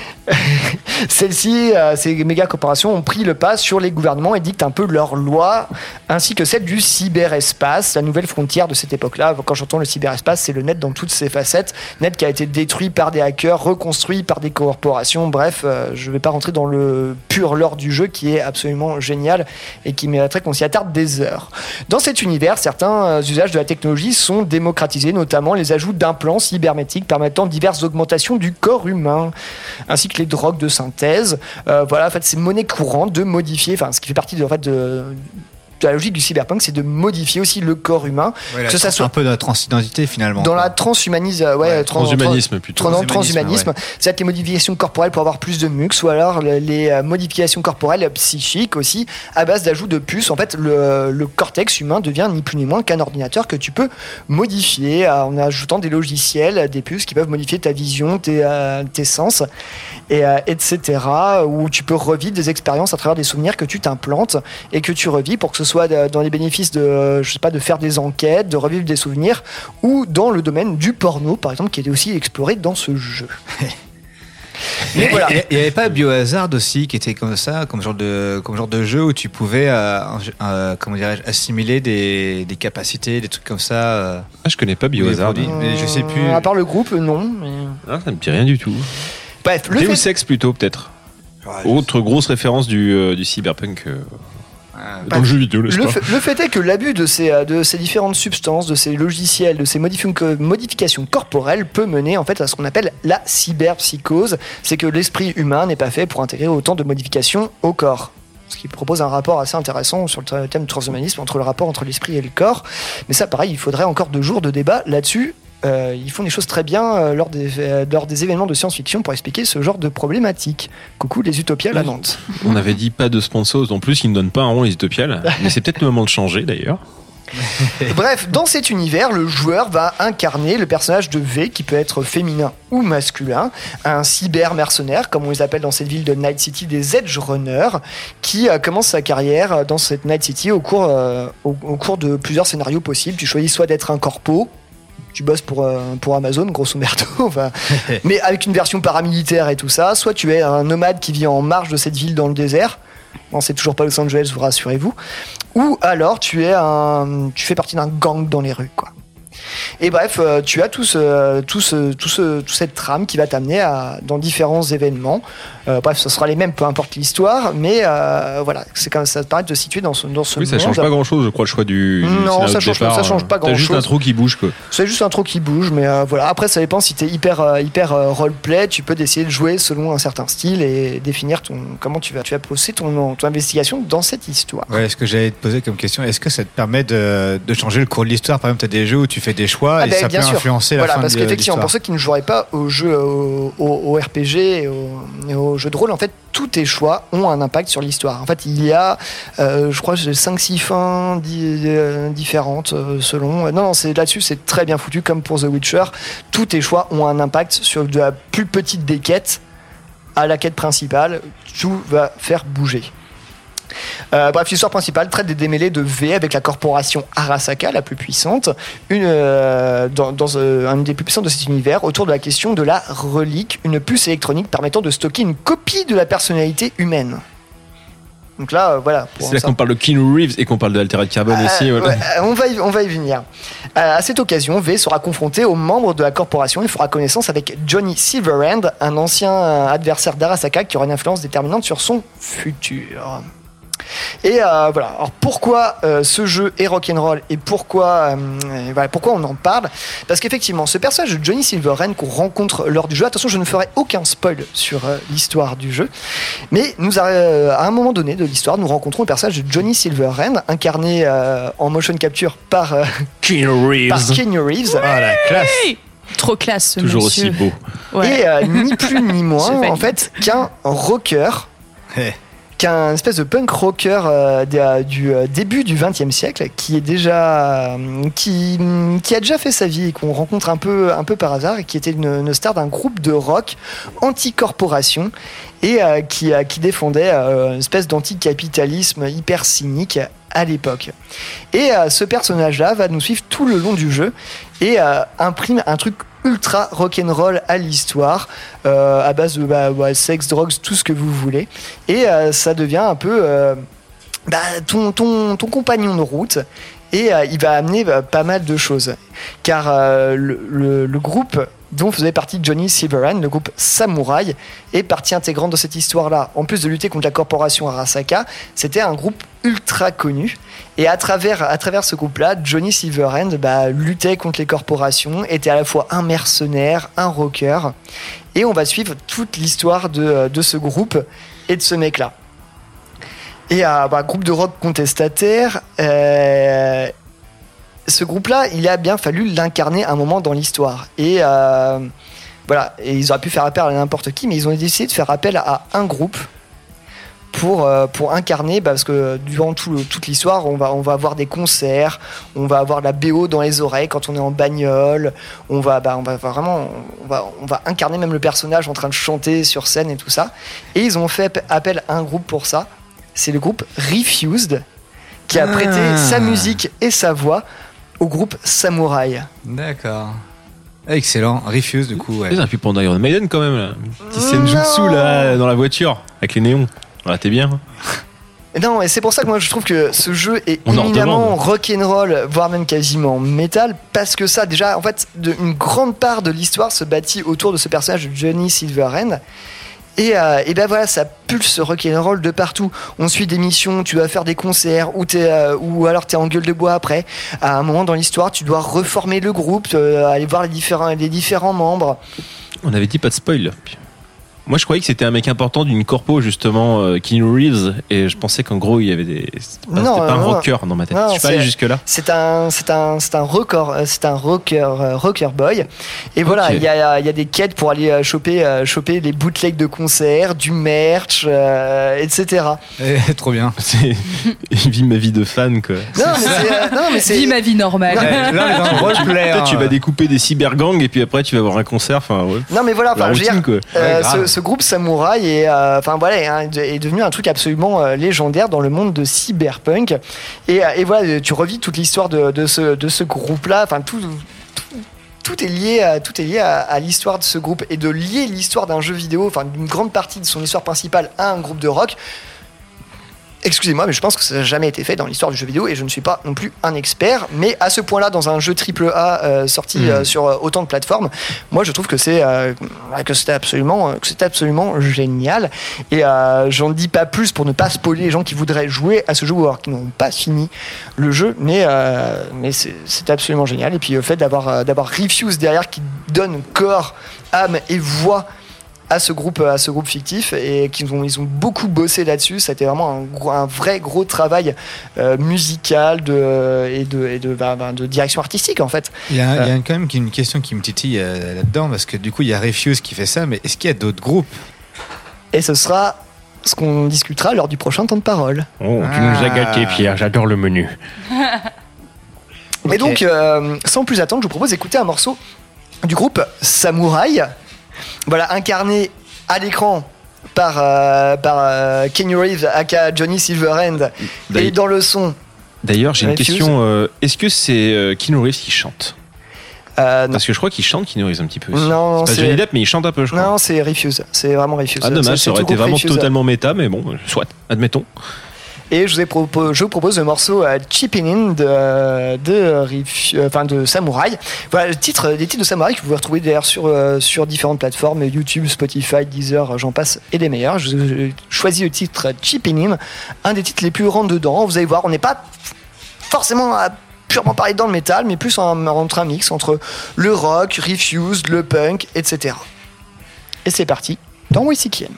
[LAUGHS] Celles-ci, euh, ces méga corporations ont pris le pas sur les gouvernements et dictent un peu leurs lois, ainsi que celle du cyberespace, la nouvelle frontière de cette époque-là. Quand j'entends le cyberespace, c'est le net dans toutes ses facettes. Net qui a été détruit par des hackers, reconstruit par des corporations. Bref, euh, je ne vais pas rentrer dans le pur lore du jeu qui est absolument génial et qui mériterait qu'on s'y attarde des heures. Dans cet univers, certains euh, usages de la technologie sont démocratisés, notamment les ajouts d'implants cybernétiques permettant diverses augmentations du corps humain, ainsi que les drogues de synthèse. Euh, voilà, en fait, c'est monnaie courante de modifier, enfin, ce qui fait partie de, la logique du cyberpunk, c'est de modifier aussi le corps humain, Ouais, que ça c'est soit un peu de la transidentité finalement. dans quoi. la transhumanisme, euh, ouais, trans- transhumanisme trans- plutôt. trans- Transhumanisme, transhumanisme, ouais. c'est-à-dire les modifications corporelles pour avoir plus de muscles, ou alors le- les euh, modifications corporelles psychiques aussi, à base d'ajout de puces. En fait, le, le cortex humain devient ni plus ni moins qu'un ordinateur que tu peux modifier euh, en ajoutant des logiciels, des puces qui peuvent modifier ta vision, tes, euh, tes sens, et, etc. Où tu peux revivre des expériences à travers des souvenirs que tu t'implantes et que tu revis pour que ce soit de- dans les bénéfices de, euh, je sais pas, de faire des enquêtes, de revivre des souvenirs, ou dans le domaine du porno, par exemple, qui était aussi exploré dans ce jeu. [LAUGHS] Mais voilà. Il n'y avait pas Biohazard aussi qui était comme ça, comme genre de, comme genre de jeu où tu pouvais, euh, euh, comment dirais-je, assimiler des, des capacités, des trucs comme ça. euh, Ah, je connais pas Biohazard. Mais je sais plus. Euh, À part le groupe, non. mais- Ah, ça me dit rien du tout. Bref, le Deus fait- Ex plutôt peut-être. Autre grosse référence du, euh, du cyberpunk euh, dans le jeu vidéo, Le, pas fait, le fait est que l'abus de ces, euh, de ces différentes substances, de ces logiciels, de ces modifi- modifications corporelles peut mener en fait à ce qu'on appelle la cyberpsychose. C'est que l'esprit humain n'est pas fait pour intégrer autant de modifications au corps. Ce qui propose un rapport assez intéressant sur le thème du transhumanisme entre le rapport entre l'esprit et le corps. Mais ça, pareil, il faudrait encore deux jours de débat là-dessus. Euh, ils font des choses très bien euh, lors, des, euh, lors des événements de science-fiction pour expliquer ce genre de problématique. Coucou les utopiales à Nantes. [LAUGHS] On avait dit pas de sponsors. En plus, ils ne donnent pas un rond les utopiales. Mais c'est peut-être le moment de changer d'ailleurs. [LAUGHS] Bref, dans cet univers, le joueur va incarner le personnage de V, qui peut être féminin ou masculin, un cyber mercenaire, comme on les appelle dans cette ville de Night City, des Edge Runners, qui euh, commence sa carrière dans cette Night City au cours, euh, au, au cours de plusieurs scénarios possibles. Tu choisis soit d'être un corpo, tu bosses pour, euh, pour Amazon, grosso merdo, [LAUGHS] enfin, [LAUGHS] mais avec une version paramilitaire et tout ça, soit tu es un nomade qui vit en marge de cette ville dans le désert. Non, c'est toujours pas Los Angeles, vous rassurez-vous. Ou alors tu es un, tu fais partie d'un gang dans les rues, quoi. Et bref, euh, tu as tout ce, tout ce, tout ce, toute cette trame qui va t'amener à, dans différents événements. Euh, bref, ce sera les mêmes, peu importe l'histoire, mais euh, voilà, c'est comme ça te permet de te situer dans ce, dans ce Oui, ça monde. change pas grand chose, je crois, le choix du. Non, ça change- départ. ça change pas T'as juste un trou qui bouge, quoi. C'est juste un truc qui bouge, mais euh, voilà. Après, ça dépend si t'es hyper, hyper euh, roleplay. Tu peux essayer de jouer selon un certain style et définir ton, comment tu vas, tu vas poser ton, ton investigation dans cette histoire. Ouais, ce que j'allais te poser comme question, est-ce que ça te permet de, de changer le cours de l'histoire? Par exemple, tu as des jeux où tu fais des choix Ah et ben, ça bien peut sûr. influencer la voilà, fin parce de qu'effectivement, pour ceux qui ne joueraient pas au jeu, au, au- au RPG et au, et au jeu de rôle, en fait, tous tes choix ont un impact sur l'histoire. En fait, il y a, euh, je crois, 5-6 fins euh, différentes euh, selon. Non, non, c'est là-dessus, c'est très bien foutu, comme pour The Witcher. Tous tes choix ont un impact sur de la plus petite des quêtes à la quête principale. Tout va faire bouger. Euh, bref, l'histoire principale traite des démêlés de V avec la corporation Arasaka, la plus puissante, une, euh, dans, dans euh, un des plus puissants de cet univers, autour de la question de la relique, une puce électronique permettant de stocker une copie de la personnalité humaine. Donc là, euh, voilà. C'est là qu'on parle de Keanu Reeves et qu'on parle de Altered Carbon euh, aussi. voilà. ouais, on, va y, on va y venir. Euh, à cette occasion, V sera confronté aux membres de la corporation. Il fera connaissance avec Johnny Silverhand, un ancien adversaire d'Arasaka qui aura une influence déterminante sur son futur. Et euh, voilà. Alors pourquoi euh, ce jeu est rock'n'roll et pourquoi, euh, et voilà, pourquoi on en parle? Parce qu'effectivement, ce personnage de Johnny Silverhand qu'on rencontre lors du jeu, attention, je ne ferai aucun spoil sur euh, l'histoire du jeu, mais nous a- euh, à un moment donné de l'histoire, nous rencontrons le personnage de Johnny Silverhand, incarné euh, en motion capture par euh, [LAUGHS] Keanu Reeves. par Keanu Reeves. Ah, la classe Trop classe, ce Toujours monsieur. aussi beau. Ouais. Et euh, ni plus ni [LAUGHS] moins, en fait, qu'un rocker, Eh. Qu'un espèce de punk rocker euh, euh, du euh, début du XXe siècle, qui est déjà, qui, qui a déjà fait sa vie et qu'on rencontre un peu, un peu par hasard, et qui était une, star d'un groupe de rock anti-corporation et qui, qui défendait une espèce d'anticapitalisme hyper cynique à l'époque. Et ce personnage-là va nous suivre tout le long du jeu et euh, imprime un truc ultra rock'n'roll à l'histoire, euh, à base de bah, sexe, drogues, tout ce que vous voulez. Et euh, ça devient un peu bah, ton, ton, ton compagnon de route. Et il va amener bah, pas mal de choses. Car le, le- le groupe dont faisait partie Johnny Silverhand, le groupe Samouraï, est partie intégrante de cette histoire-là. En plus de lutter contre la corporation Arasaka, c'était un groupe ultra connu. Et à travers, à travers ce groupe-là, Johnny Silverhand bah, luttait contre les corporations, était à la fois un mercenaire, un rocker. Et on va suivre toute l'histoire de, de ce groupe et de ce mec-là. Et un bah, groupe de rock contestataire. euh, ce groupe-là, il a bien fallu l'incarner un moment dans l'histoire. Et euh, voilà, et ils auraient pu faire appel à n'importe qui, mais ils ont décidé de faire appel à un groupe pour, euh, pour incarner, bah, parce que durant tout le- toute l'histoire, on va, on va avoir des concerts, on va avoir la BO dans les oreilles quand on est en bagnole, on va, bah, on va vraiment, on va, on va incarner même le personnage en train de chanter sur scène et tout ça. Et ils ont fait appel à un groupe pour ça, c'est le groupe Refused, qui a Ah. prêté sa musique et sa voix au groupe Samouraï. D'accord. Excellent. Refuse, du coup. Ouais. C'est un peu pendant Iron Maiden quand même là. Petit senjutsu là dans la voiture avec les néons. Voilà, t'es bien. [LAUGHS] Non, et c'est pour ça que moi je trouve que ce jeu est On en éminemment rock'n'roll, voire même quasiment métal, parce que ça, déjà, en fait, de- une grande part de l'histoire se bâtit autour de ce personnage de Johnny Silverhand. Et, euh, et ben voilà, ça pulse rock'n'roll de partout. On suit des missions, tu dois faire des concerts, ou, t'es, euh, ou alors t'es en gueule de bois après. À un moment dans l'histoire, tu dois reformer le groupe, euh, aller voir les différents, les différents membres. On avait dit pas de spoil. Puis- Moi je croyais que c'était un mec important d'une corpo justement, euh, Keanu Reeves, et je pensais qu'en gros il y avait des. C'était pas, Non, c'était pas un non. rocker dans ma tête. Non, je suis pas allé c'est- jusque là. C'est un, c'est un, c'est un record, euh, c'est un rocker, euh, rocker boy. Et voilà, il y, a, il y a des quêtes pour aller euh, choper, euh, choper les bootlegs de concerts, du merch, euh, etc. Eh, [LAUGHS] trop bien. [LAUGHS] Il vit ma vie de fan quoi. Non, mais c'est, euh, [LAUGHS] non, mais c'est- Vis ma vie normale. Ouais, là, dans le roleplay. Peut-être tu hein. vas découper des cybergangs et puis après tu vas voir un concert. Enfin, ouais. Non mais voilà, enfin, je veux routine, dire, quoi. euh, Ouais, grave. ce, ce groupe samouraï est, euh, voilà, est devenu un truc absolument euh, légendaire dans le monde de cyberpunk. Et, euh, voilà, tu revis toute l'histoire de, ce, groupe-là. Enfin tout, est lié, à, tout est lié à l'histoire de ce groupe et de lier l'histoire d'un jeu vidéo, enfin d'une grande partie de son histoire principale à un groupe de rock. Excusez-moi, mais je pense que ça n'a jamais été fait dans l'histoire du jeu vidéo et je ne suis pas non plus un expert. Mais à ce point-là, dans un jeu AAA euh, sorti Mm. euh, sur euh, autant de plateformes, moi je trouve que c'est euh, que c'était absolument, que c'est absolument génial. Et j'en dis pas plus pour ne pas spoiler les gens qui voudraient jouer à ce jeu ou alors qui n'ont pas fini le jeu, mais mais c'est c'est absolument génial. Et puis le fait d'avoir d'avoir Refuse derrière qui donne corps, âme et voix à ce groupe à ce groupe fictif et qu'ils ont ils ont beaucoup bossé là-dessus. C'était vraiment un, gros- un vrai gros travail euh, musical de et de et de, ben, ben, de direction artistique en fait. Il y a, il y a Euh, quand même une question qui me titille euh, là-dedans, parce que du coup, il y a Refuse qui fait ça, mais est-ce qu'il y a d'autres groupes? Et ce sera ce qu'on discutera lors du prochain temps de parole. Oh, tu nous as gâté, Pierre. J'adore le menu. [LAUGHS] Et donc, euh, sans plus attendre, je vous propose d'écouter un morceau du groupe Samouraï, voilà, incarné à l'écran par, euh, par euh, Kenny Reeves, aka Johnny Silverhand, et dans le son. D'ailleurs, j'ai une question. euh, Est-ce que c'est euh, Keanu Reeves qui chante? Parce que je crois qu'il chante Keanu Reeves un petit peu. aussi. Non, c'est Johnny Depp, mais il chante un peu, je crois. Non, c'est Refuse, c'est vraiment Refuse. ah dommage, ça aurait été vraiment Refuse. totalement méta, mais bon, soit, admettons. Et je vous, propose le morceau euh, Chipping In de, de, Rif- euh, enfin, de Samouraï. Voilà, le titre, les titres de Samouraï que vous pouvez retrouver d'ailleurs sur, euh, sur différentes plateformes, YouTube, Spotify, Deezer, j'en passe, et des meilleurs. J'ai choisi le titre Chipping In, un des titres les plus dedans. Vous allez voir, on n'est pas forcément à purement parler dans le métal, mais plus en- entre un mix entre le rock, Refused, le punk, etc. Et c'est parti dans WCKM.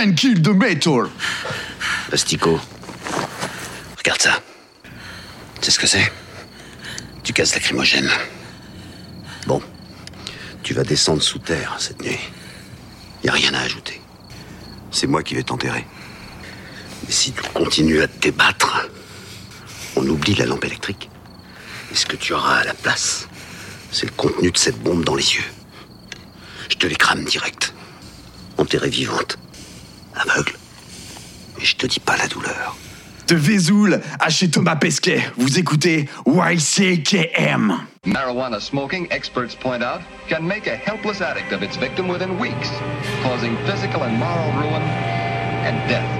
Can kill the metal. Astico. Regarde ça. C'est ce que c'est? Du gaz lacrymogène. Bon. Tu vas descendre sous terre cette nuit. Y a rien à ajouter. C'est moi qui vais t'enterrer. Mais si tu continues à te débattre, on oublie la lampe électrique. Et ce que tu auras à la place, c'est le contenu de cette bombe dans les yeux. Je te les crame direct. Enterrée vivante. Aveugle. Et je te dis pas la douleur. De Vesoul à chez Thomas Pesquet. Vous écoutez YCKM. Marijuana smoking, experts point out, can make a helpless addict of its victim within weeks, causing physical and moral ruin and death.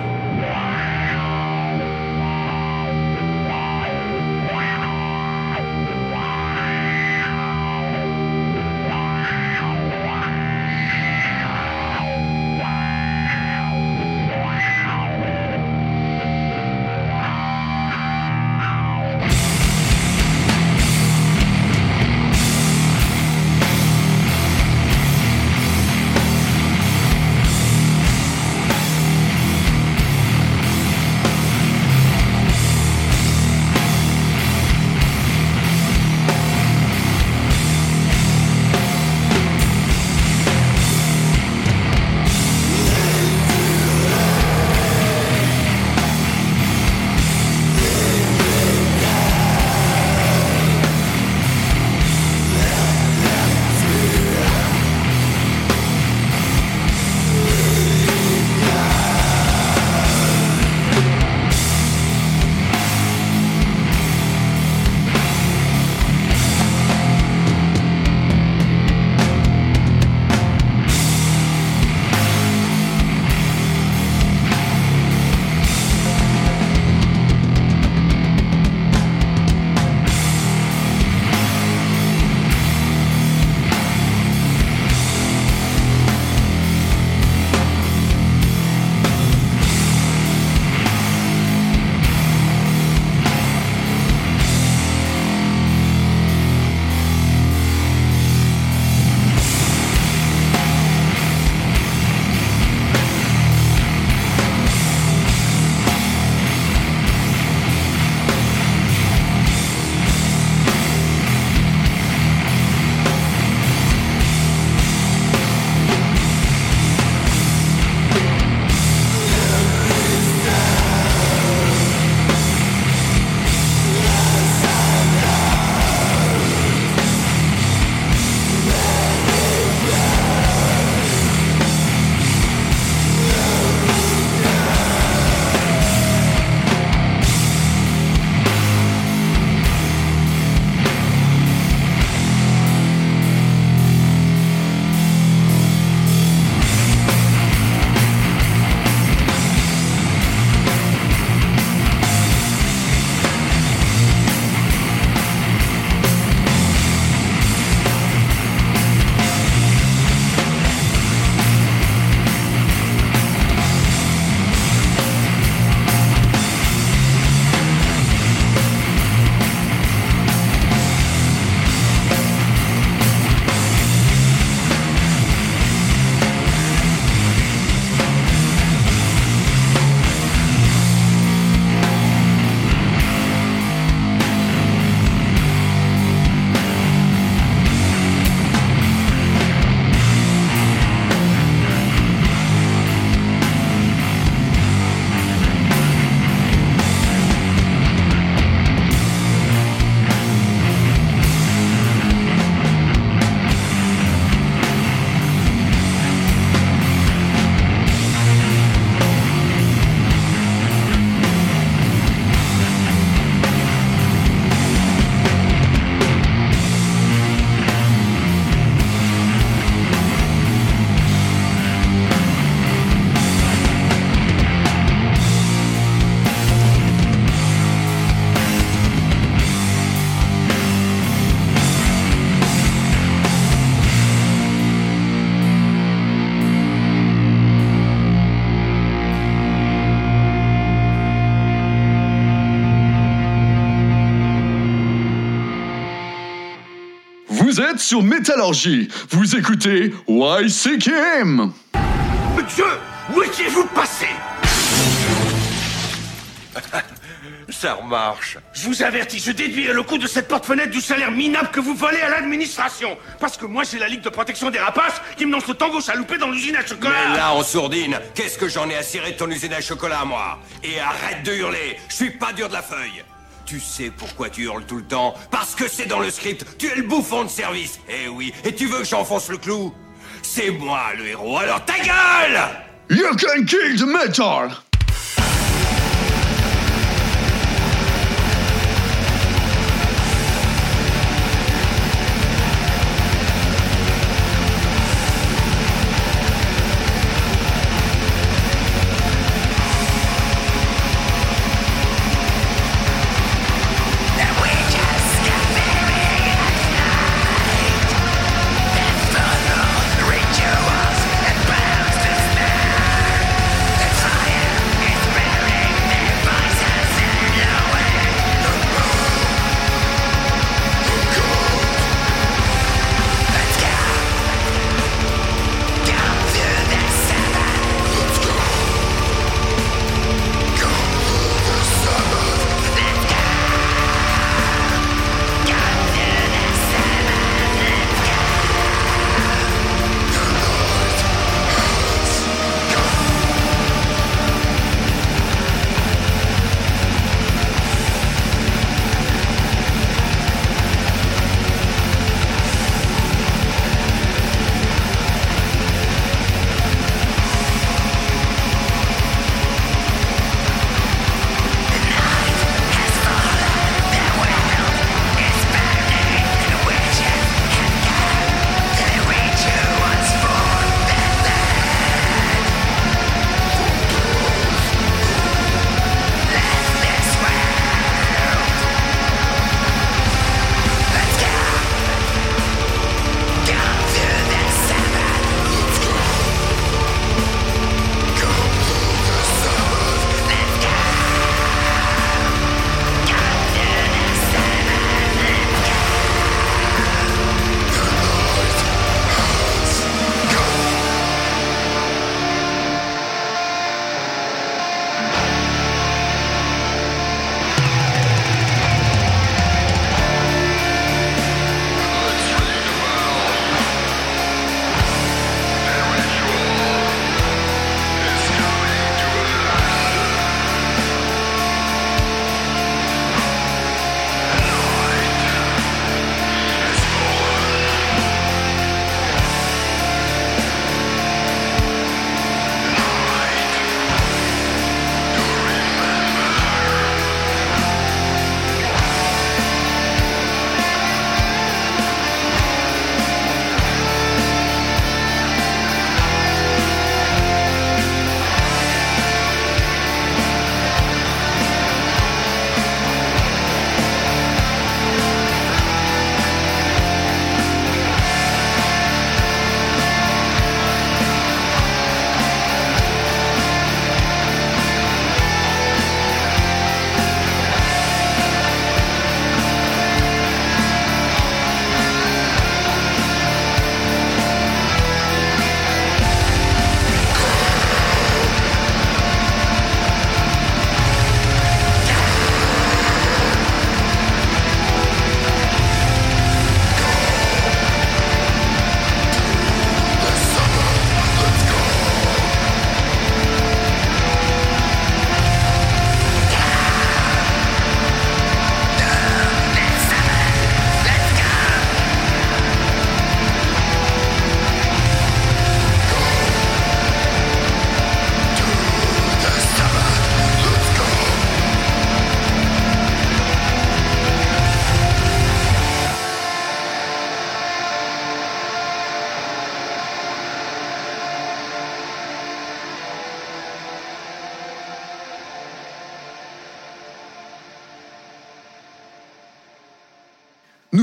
Vous êtes sur Métallurgie. Vous écoutez YCKM. Dieu, où étiez-vous passé? Ça remarche. Je vous avertis, je déduirai le coût de cette porte-fenêtre du salaire minable que vous volez à l'administration. Parce que moi, j'ai la Ligue de protection des rapaces qui me lance le tango chaloupé dans l'usine à chocolat. Mais là, en sourdine, qu'est-ce que j'en ai à cirer de ton usine à chocolat, moi? Et arrête de hurler, je suis pas dur de la feuille. Tu sais pourquoi tu hurles tout le temps. Parce que c'est dans le script, tu es le bouffon de service. Eh oui, et tu veux que j'enfonce le clou? C'est moi le héros, alors ta gueule! You can kill the metal!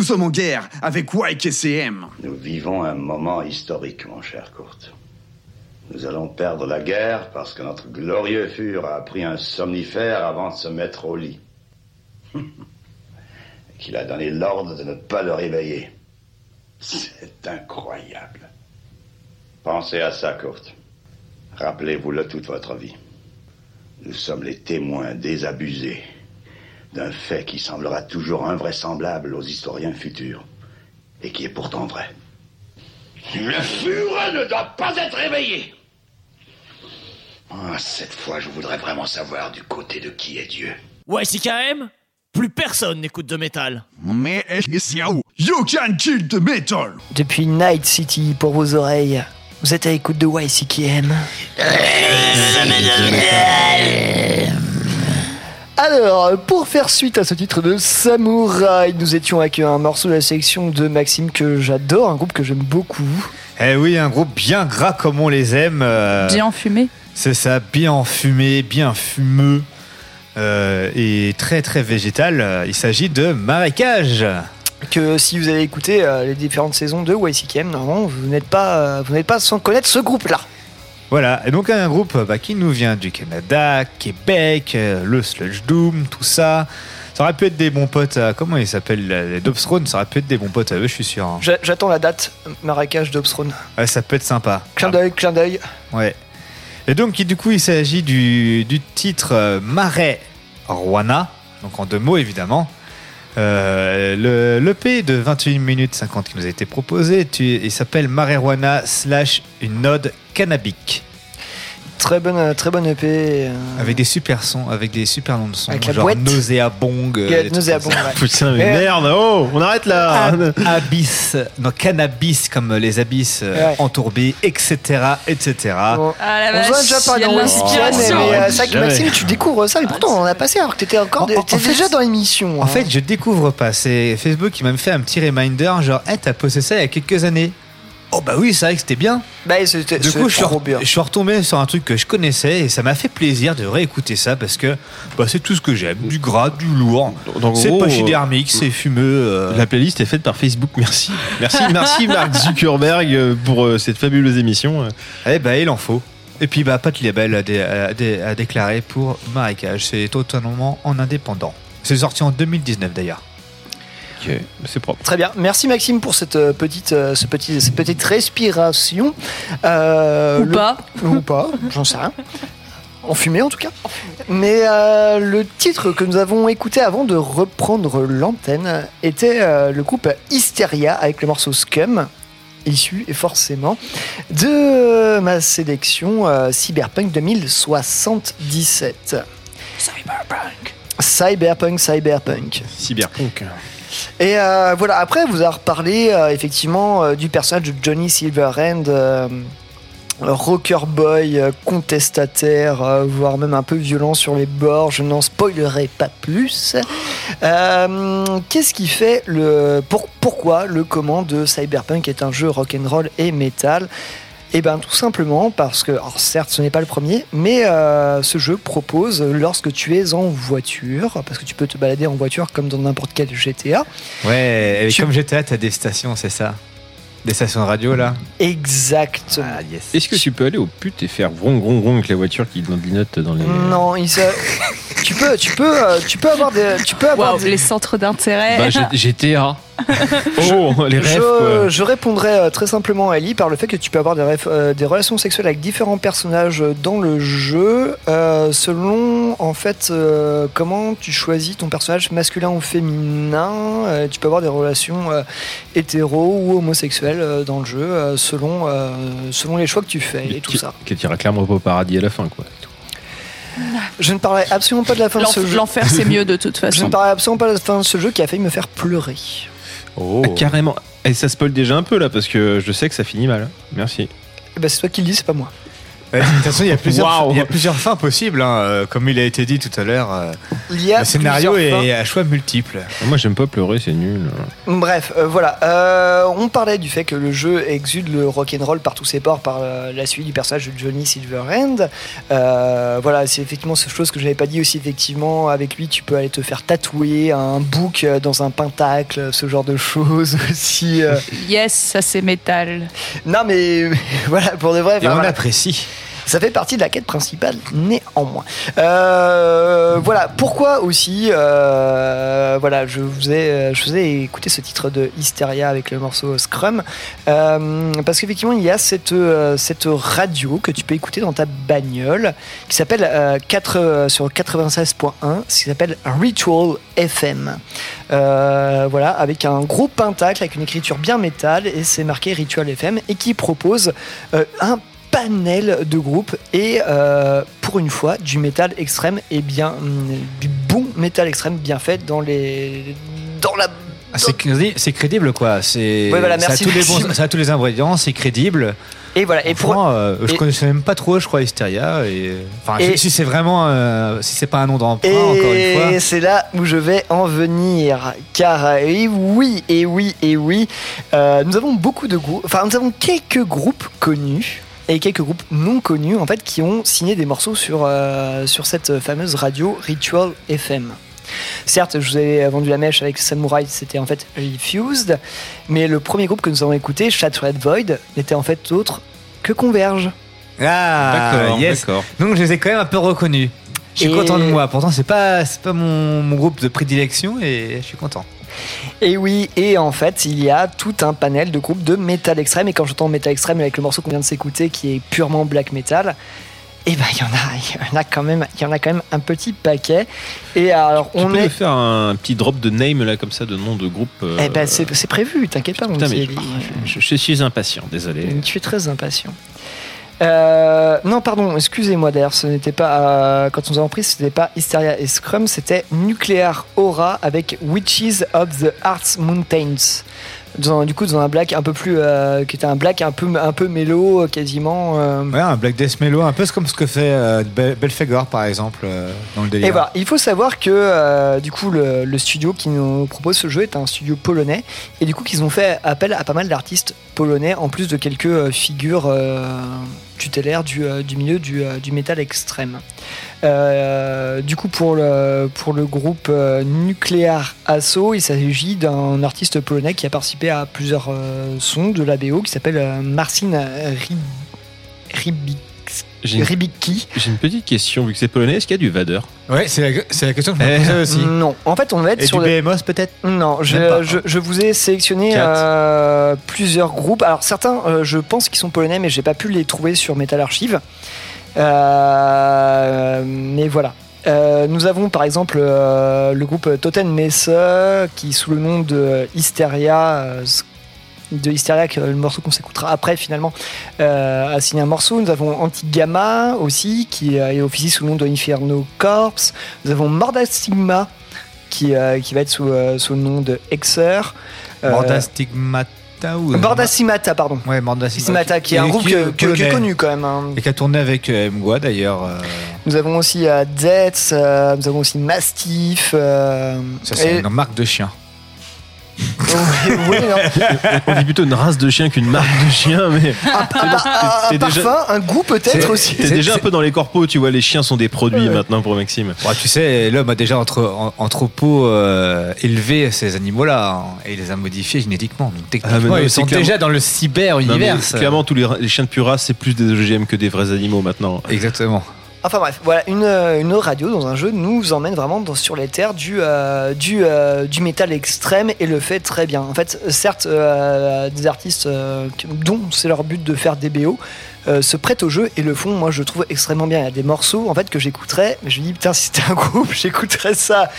Sommes en guerre avec YKCM. Nous vivons un moment historique, mon cher Kurt. Nous allons perdre la guerre parce que notre glorieux fur a pris un somnifère avant de se mettre au lit. [LAUGHS] Et qu'il a donné l'ordre de ne pas le réveiller. C'est incroyable. Pensez à ça, Kurt. Rappelez-vous-le toute votre vie. Nous sommes les témoins désabusés d'un fait qui semblera toujours invraisemblable aux historiens futurs et qui est pourtant vrai. Le fureur ne doit pas être réveillé. Ah, cette fois, je voudrais vraiment savoir du côté de qui est Dieu. Ouais, Plus personne n'écoute de métal. Mais You can kill the metal. Depuis Night City pour vos oreilles, vous êtes à l'écoute de YCKM. Alors, pour faire suite à ce titre de Samouraï, nous étions avec un morceau de la sélection de Maxime que j'adore, un groupe que j'aime beaucoup. Eh oui, un groupe bien gras comme on les aime. euh, Bien fumé. C'est ça, bien fumé, bien fumeux euh, et très très végétal. Il s'agit de marécage. Que si vous avez écouté euh, les différentes saisons de YCKM, normalement, vous n'êtes pas, euh, vous n'êtes pas sans connaître ce groupe-là. Voilà, et donc un groupe bah, qui nous vient du Canada, Québec, euh, le Sludge Doom, tout ça. Ça aurait pu être des bons potes à. Comment ils s'appellent là, Les Dobstrone, ça aurait pu être des bons potes à eux, je suis sûr. hein. J'a- J'attends la date, marécage d'Obstrone. Ouais, ça peut être sympa. Clin d'œil, clin d'œil. Ouais. Et donc, du coup, il s'agit du, du titre euh, Marais Rwana, donc en deux mots évidemment. Euh, le L'EP de 21 minutes 50 qui nous a été proposé, tu- il s'appelle Marais Rwana slash une ode cannabique. Très bonne, euh, très bonne EP. euh, Avec des super sons, avec des super noms de sons, Avec la genre boîte. Nauséabong. euh, Yeah, Nauséabong, ça. ouais. [LAUGHS] Putain, mais Eh. merde, oh, on arrête là. Ab- abyss, non, cannabis comme les abysses Ouais. entourbés, etc. etc. Bon. Ah la On en a déjà parlé il y a de dans l'inspiration. mais, euh, c'est vrai que. Maxime, tu découvres ça, mais pourtant on en a passé alors que t'étais encore En- en- fait, déjà dans l'émission. En hein. fait, je découvre pas. C'est Facebook qui m'a fait un petit reminder, genre, hey, t'as posté ça il y a quelques années. Oh bah oui, c'est vrai que c'était bien. Bah, c'était Du coup, je suis, trop re- bien. je suis retombé sur un truc que je connaissais et ça m'a fait plaisir de réécouter ça parce que bah, c'est tout ce que j'aime. Du gras, du lourd. Donc, en C'est gros, pachydermique, c'est fumeux. euh. La playlist est faite par Facebook, merci. Merci, [LAUGHS] merci Mark Zuckerberg euh, pour euh, cette fabuleuse émission. Eh bah, il en faut. Et puis, bah, Pat Label a, dé- a dé- a déclaré pour Marécage. C'est totalement en indépendant. C'est sorti en 2019 d'ailleurs. Ok, c'est propre. Très bien, merci Maxime pour cette euh, petite, euh, ce petit, cette petite respiration. Euh, Ou le- pas. [LAUGHS] Ou pas, j'en sais rien. En fumée en tout cas. Mais euh, le titre que nous avons écouté avant de reprendre l'antenne était euh, le groupe Hysteria avec le morceau Scum, issu forcément de ma sélection euh, Cyberpunk 2077. Cyberpunk. Cyberpunk, Cyberpunk. Cyberpunk. Et euh, voilà, après, vous a reparlé euh, effectivement euh, du personnage de Johnny Silverhand, rocker boy, contestataire, voire même un peu violent sur les bords. Je n'en spoilerai pas plus. Qu'est-ce qui fait le. pour- pourquoi le comment de Cyberpunk est un jeu rock'n'roll et metal? Et bien tout simplement parce que, alors certes ce n'est pas le premier, mais euh, ce jeu propose lorsque tu es en voiture, parce que tu peux te balader en voiture comme dans n'importe quel GTA, Ouais, et Tu- comme j'étais t'as des stations, c'est ça? Des stations de radio là? Exactement. Ah, yes. Est-ce que tu peux aller au pute et faire vrong vrong vrong avec la voiture qui clignote dans les. Non, il se- [LAUGHS] tu peux, tu peux, euh, tu peux avoir des, tu peux avoir Waouh, des- les centres d'intérêt. Bah, GTA. [LAUGHS] oh, les rêves je, quoi. je répondrai euh, très simplement à Ellie par le fait que tu peux avoir des, ref- euh, des relations sexuelles avec différents personnages dans le jeu euh, selon en fait euh, comment tu choisis ton personnage masculin ou féminin. Euh, tu peux avoir des relations euh, hétéro ou homosexuelles euh, dans le jeu euh, selon euh, selon les choix que tu fais et tout Qui- ça. Qui tirera clairement au paradis à la fin quoi. Je ne parlais absolument pas de la fin de ce jeu. L'enfer, c'est mieux de toute [LAUGHS] Je façon. ne parlais absolument pas de la fin de ce jeu qui a failli me faire pleurer. Oh. Ah, carrément. Et ça spoil déjà un peu là parce que je sais que ça finit mal. Merci. Eh ben, c'est toi qui le dis, c'est pas moi. De toute façon, il y a plusieurs, il y a plusieurs fins possibles, hein, euh, comme il a été dit tout à l'heure. euh, le scénario est fins. à choix multiples. Moi j'aime pas pleurer, c'est nul. Bref, euh, voilà. Euh, on parlait du fait que le jeu exude le rock'n'roll par tous ses ports, par euh, la suite du personnage de Johnny Silverhand. Euh, voilà, c'est effectivement cette chose que j'avais pas dit aussi. Effectivement, avec lui, tu peux aller te faire tatouer un bouc dans un pentacle, ce genre de choses [LAUGHS] aussi. Yes, ça c'est métal. Non, mais [LAUGHS] voilà, pour de vrai. Et on voilà. apprécie. Ça fait partie de la quête principale, néanmoins. Euh, voilà, pourquoi aussi, euh, voilà, je vous, ai, je vous ai écouté ce titre de Hysteria avec le morceau Scrum, euh, parce qu'effectivement, il y a cette, cette radio que tu peux écouter dans ta bagnole, qui s'appelle euh, 4, euh, sur 96.1, ce qui s'appelle Ritual FM. Voilà, avec un gros pentacle, avec une écriture bien métal, et c'est marqué Ritual FM, et qui propose un panel de groupes et euh, pour une fois du métal extrême et bien hum, du bon métal extrême bien fait dans les dans la Ah, c'est crédi- c'est crédible quoi. C'est Ouais, voilà, ça, a tous les merci. bons- ça a tous les ingrédients, c'est crédible. et voilà et pour euh, je connaissais même pas trop, je crois, Hysteria. Et enfin, Et- si c'est vraiment, euh, si c'est pas un nom d'emprunt, encore une fois. Et c'est là où je vais en venir. Car, et oui, et oui, et oui, euh, nous avons beaucoup de groupes, enfin, nous avons quelques groupes connus et quelques groupes non connus, en fait, qui ont signé des morceaux sur, euh, sur cette fameuse radio Ritual FM. Certes, je vous ai vendu la mèche avec Samurai, c'était en fait Refused, mais le premier groupe que nous avons écouté, Shattered Void, n'était en fait autre que Converge. Ah, D'accord, yes. Donc je les ai quand même un peu reconnus. Je suis Et- content de moi. Pourtant, c'est pas, c'est pas mon, mon groupe de prédilection et je suis content. Et oui, et en fait, il y a tout un panel de groupes de métal extrême. Et quand j'entends métal extrême avec le morceau qu'on vient de s'écouter, qui est purement black metal, et ben il y en a, il y en a quand même, il y en a quand même un petit paquet. Et alors Tu on peux est, faire un petit drop de name là comme ça, de nom de groupe. euh, eh ben c'est prévu, t'inquiète pas, mon mais je, je suis impatient, désolé. Je suis très impatient. Euh, non, pardon, excusez-moi d'ailleurs, ce n'était pas. euh, quand nous avons pris, ce n'était pas Hysteria et Scrum, c'était Nuclear Aura avec Witches of the Arts Mountains. Dans- du coup, dans un black un peu plus. euh, qui était un black un peu, un peu mélo, euh, quasiment. euh. Ouais, un Black Death Mellow, un peu comme ce que fait euh, Bel- Belphegor par exemple dans le délire. Et voilà, il faut savoir que du coup le, le studio qui nous propose ce jeu est un studio polonais et du coup qu'ils ont fait appel à pas mal d'artistes polonais en plus de quelques figures tutélaires du, du milieu du, du métal extrême. Euh, du coup pour le, pour le groupe euh, Nuclear Asso, il s'agit d'un artiste polonais qui a participé à plusieurs euh, sons de la BO qui s'appelle euh, Marcin Rib- Ribik- J'ai une, Ribicki. j'ai une petite question, vu que c'est polonais, est-ce qu'il y a du Vader? Ouais, c'est la, c'est la question que je me Eh, posais aussi. Non, en fait on va être Et sur du le- BMOS peut-être? Non, je, pas, je, hein. je vous ai sélectionné euh, plusieurs groupes. Alors certains, euh, je pense qu'ils sont polonais, mais j'ai pas pu les trouver sur Metal Archive. Euh, mais voilà. Euh, nous avons par exemple euh, le groupe Totem Messe qui sous le nom de Hysteria de Hysteria, que- le morceau qu'on s'écoutera après finalement, a signé un morceau. Nous avons Anti-Gamma aussi, qui est officie sous le nom de Inferno Corps. Nous avons Morda Stigma, qui, qui va être sous, sous le nom de Hexer. Ou Morda Stigmata, pardon. Ouais, Morda Stigmata, qui est un groupe qui que- connu quand même. hein. Et qui a tourné avec euh, Mgwa d'ailleurs. euh, Nous avons aussi euh, Death, euh, nous avons aussi Mastiff. euh, ça, c'est et- une marque de chien. Oui. On dit plutôt une race de chien qu'une marque de chien, mais. Un, un t'es déjà- parfum, un goût peut-être aussi. T'es déjà un peu dans les corpos, tu vois, les chiens sont des produits maintenant pour Maxime. Bon, tu sais, l'homme a déjà entre, en- entrepôt euh, élevé ces animaux-là hein, et il les a modifiés génétiquement. Donc techniquement, Ah, non, ils sont clairement- déjà dans le cyber-univers. clairement, tous les, les chiens de pure race, c'est plus des OGM que des vrais animaux maintenant. Exactement. Enfin bref, voilà, une, euh, une radio dans un jeu nous emmène vraiment dans- sur les terres du, euh, du, euh, du métal extrême et le fait très bien. En fait, certes, des artistes dont c'est leur but de faire des BO se prêtent au jeu et le font, moi je trouve extrêmement bien. Il y a des morceaux en fait que j'écouterais, mais je me dis putain, si c'était un groupe, [LAUGHS] j'écouterais ça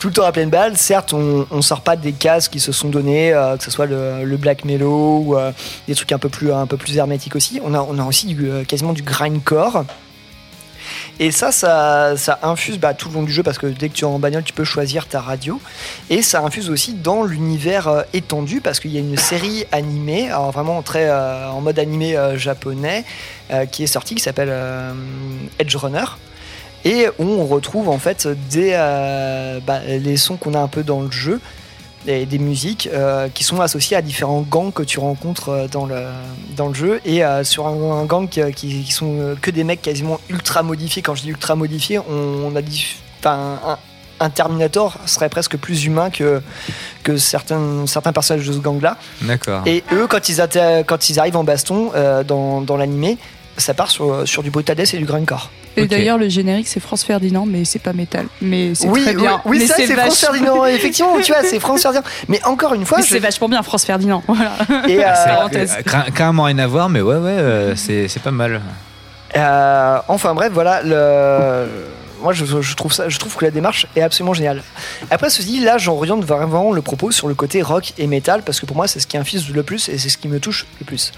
tout le temps à pleine balle. Certes, on, on sort pas des cases qui se sont donnés, euh, que ce soit le, black mellow ou des trucs un peu plus, un peu plus hermétiques aussi. On a, on a aussi du, quasiment du grindcore. Et ça, ça, ça infuse bah, tout le long du jeu parce que dès que tu es en bagnole, tu peux choisir ta radio. Et ça infuse aussi dans l'univers euh, étendu parce qu'il y a une série animée, vraiment euh, en mode animé euh, japonais, qui est sortie, qui s'appelle Edge Runner. Et on retrouve en fait des, bah, les sons qu'on a un peu dans le jeu et des musiques euh, qui sont associées à différents gangs que tu rencontres euh, dans le, dans le jeu et euh, sur un, un gang qui, qui, sont que des mecs quasiment ultra modifiés quand je dis ultra modifiés on, on a dit un, un Terminator serait presque plus humain que, que certains, certains personnages de ce gang là D'accord. et eux quand ils, quand ils arrivent en baston euh, dans, dans l'animé ça part sur, sur du death et du grindcore. Et d'ailleurs, le générique, c'est France Ferdinand, mais c'est pas métal. Mais c'est Oui, très bien. oui, oui, ça c'est France Ferdinand. [LAUGHS] Effectivement, tu vois, c'est France [LAUGHS] Ferdinand. Mais encore une fois, Mais je- c'est vachement bien, France Ferdinand. [LAUGHS] Voilà. Et, euh. Euh, car- Carrément rien à voir, mais ouais, ouais, euh, c'est pas mal. Euh, enfin bref, voilà. Le... Moi, je, je trouve ça, je trouve que la démarche est absolument géniale. Après, ceci dit, là, j'oriente vraiment le propos sur le côté rock et métal parce que pour moi, c'est ce qui infuse le plus et c'est ce qui me touche le plus.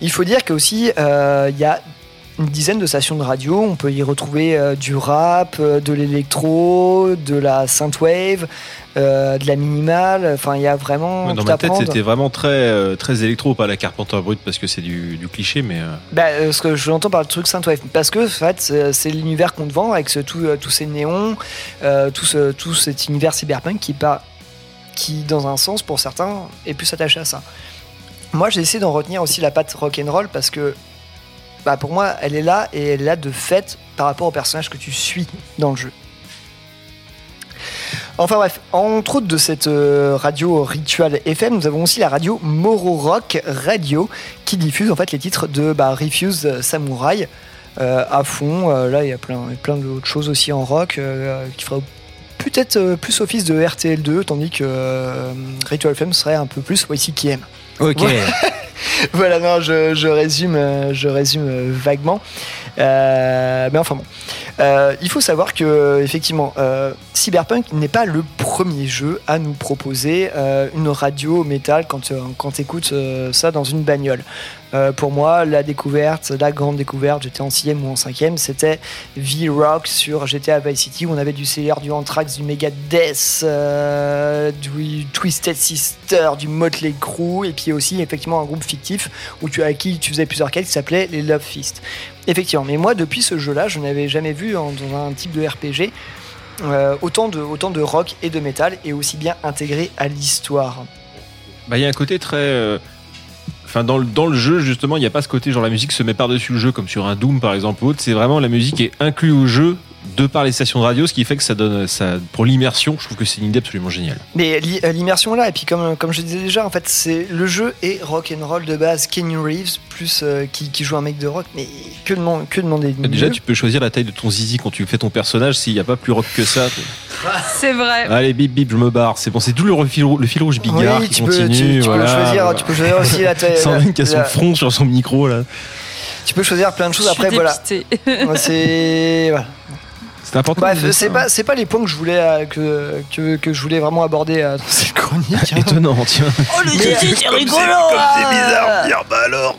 Il faut dire qu'aussi, euh, il y a une dizaine de stations de radio. On peut y retrouver euh, du rap, euh, de l'électro, de la synthwave, euh, de la minimale. Enfin, il y a vraiment Ouais, dans tout ma tête, c'était vraiment très, très électro, pas la Carpenter brute parce que c'est du, du cliché, mais. Bah, ce que je l'entends par le truc Synthwave, parce que en fait, c'est l'univers qu'on te vend avec ce, tout, tous ces néons, tout, ce- tout cet univers cyberpunk qui, qui, dans un sens, pour certains, est plus attaché à ça. Moi, j'ai essayé d'en retenir aussi la patte rock'n'roll parce que, bah, pour moi, elle est là et elle est là de fait par rapport au personnage que tu suis dans le jeu. Enfin bref, entre autres de cette euh, radio Ritual FM, nous avons aussi la radio Moro Rock Radio qui diffuse en fait les titres de bah, Refuse Samurai euh, à fond. Euh, là, il y a plein, plein d'autres choses aussi en rock euh, qui fera peut-être euh, plus office de RTL2, tandis que euh, Ritual FM serait un peu plus YCKM. Ok. [LAUGHS] Voilà. non, je, je résume, euh, je résume euh, vaguement. Euh, mais enfin bon. Euh, il faut savoir que effectivement, euh, Cyberpunk n'est pas le premier jeu à nous proposer euh, une radio métal quand, euh, quand tu écoutes ça dans une bagnole. Euh, pour moi, la découverte, la grande découverte, j'étais en 6 ou en 5 c'était V-Rock sur GTA Vice City où on avait du Slayer, du Anthrax, du Megadeth, euh, du Twisted Sister, du Motley Crue et puis aussi effectivement un groupe fictif où tu, à qui tu faisais plusieurs quêtes qui s'appelait les Love Fist. Effectivement, mais moi depuis ce jeu-là, je n'avais jamais vu dans un type de RPG euh, autant, de, rock et de métal et aussi bien intégré à l'histoire. Bah, il y a un côté très. euh, Enfin, dans le, dans le jeu, justement, il n'y a pas ce côté genre la musique se met par-dessus le jeu, comme sur un Doom par exemple ou autre. C'est vraiment la musique est inclue au jeu de par les stations de radio, ce qui fait que ça donne. Ça, pour l'immersion, je trouve que c'est une idée absolument géniale. Mais euh, l'immersion là, et puis comme, comme je disais déjà, en fait, c'est le jeu est rock and roll de base. Kenny Reeves plus euh, qui, qui joue un mec de rock, mais que demander, que demander de Déjà, tu peux choisir la taille de ton zizi quand tu fais ton personnage, s'il n'y a pas plus rock que ça. [LAUGHS] C'est vrai. Allez, bip bip, je me barre. C'est bon, c'est tout le fil, le fil rouge bigard Oui, qui tu peux- continue. tu- tu peux choisir- voilà. tu peux choisir aussi la taille- [LAUGHS] Sandrine qui a son la- front sur son micro là. Tu peux choisir plein de choses Je suis après, voilà. c'est voilà. C'est important. Dire c'est ça. pas c'est pas les points que je voulais euh, que, que, que je voulais vraiment aborder euh, dans cette chronique. hein. Étonnant, tiens. Oh le c'est rigolo c'est- comme c'est ah. bizarre, Dire, bah alors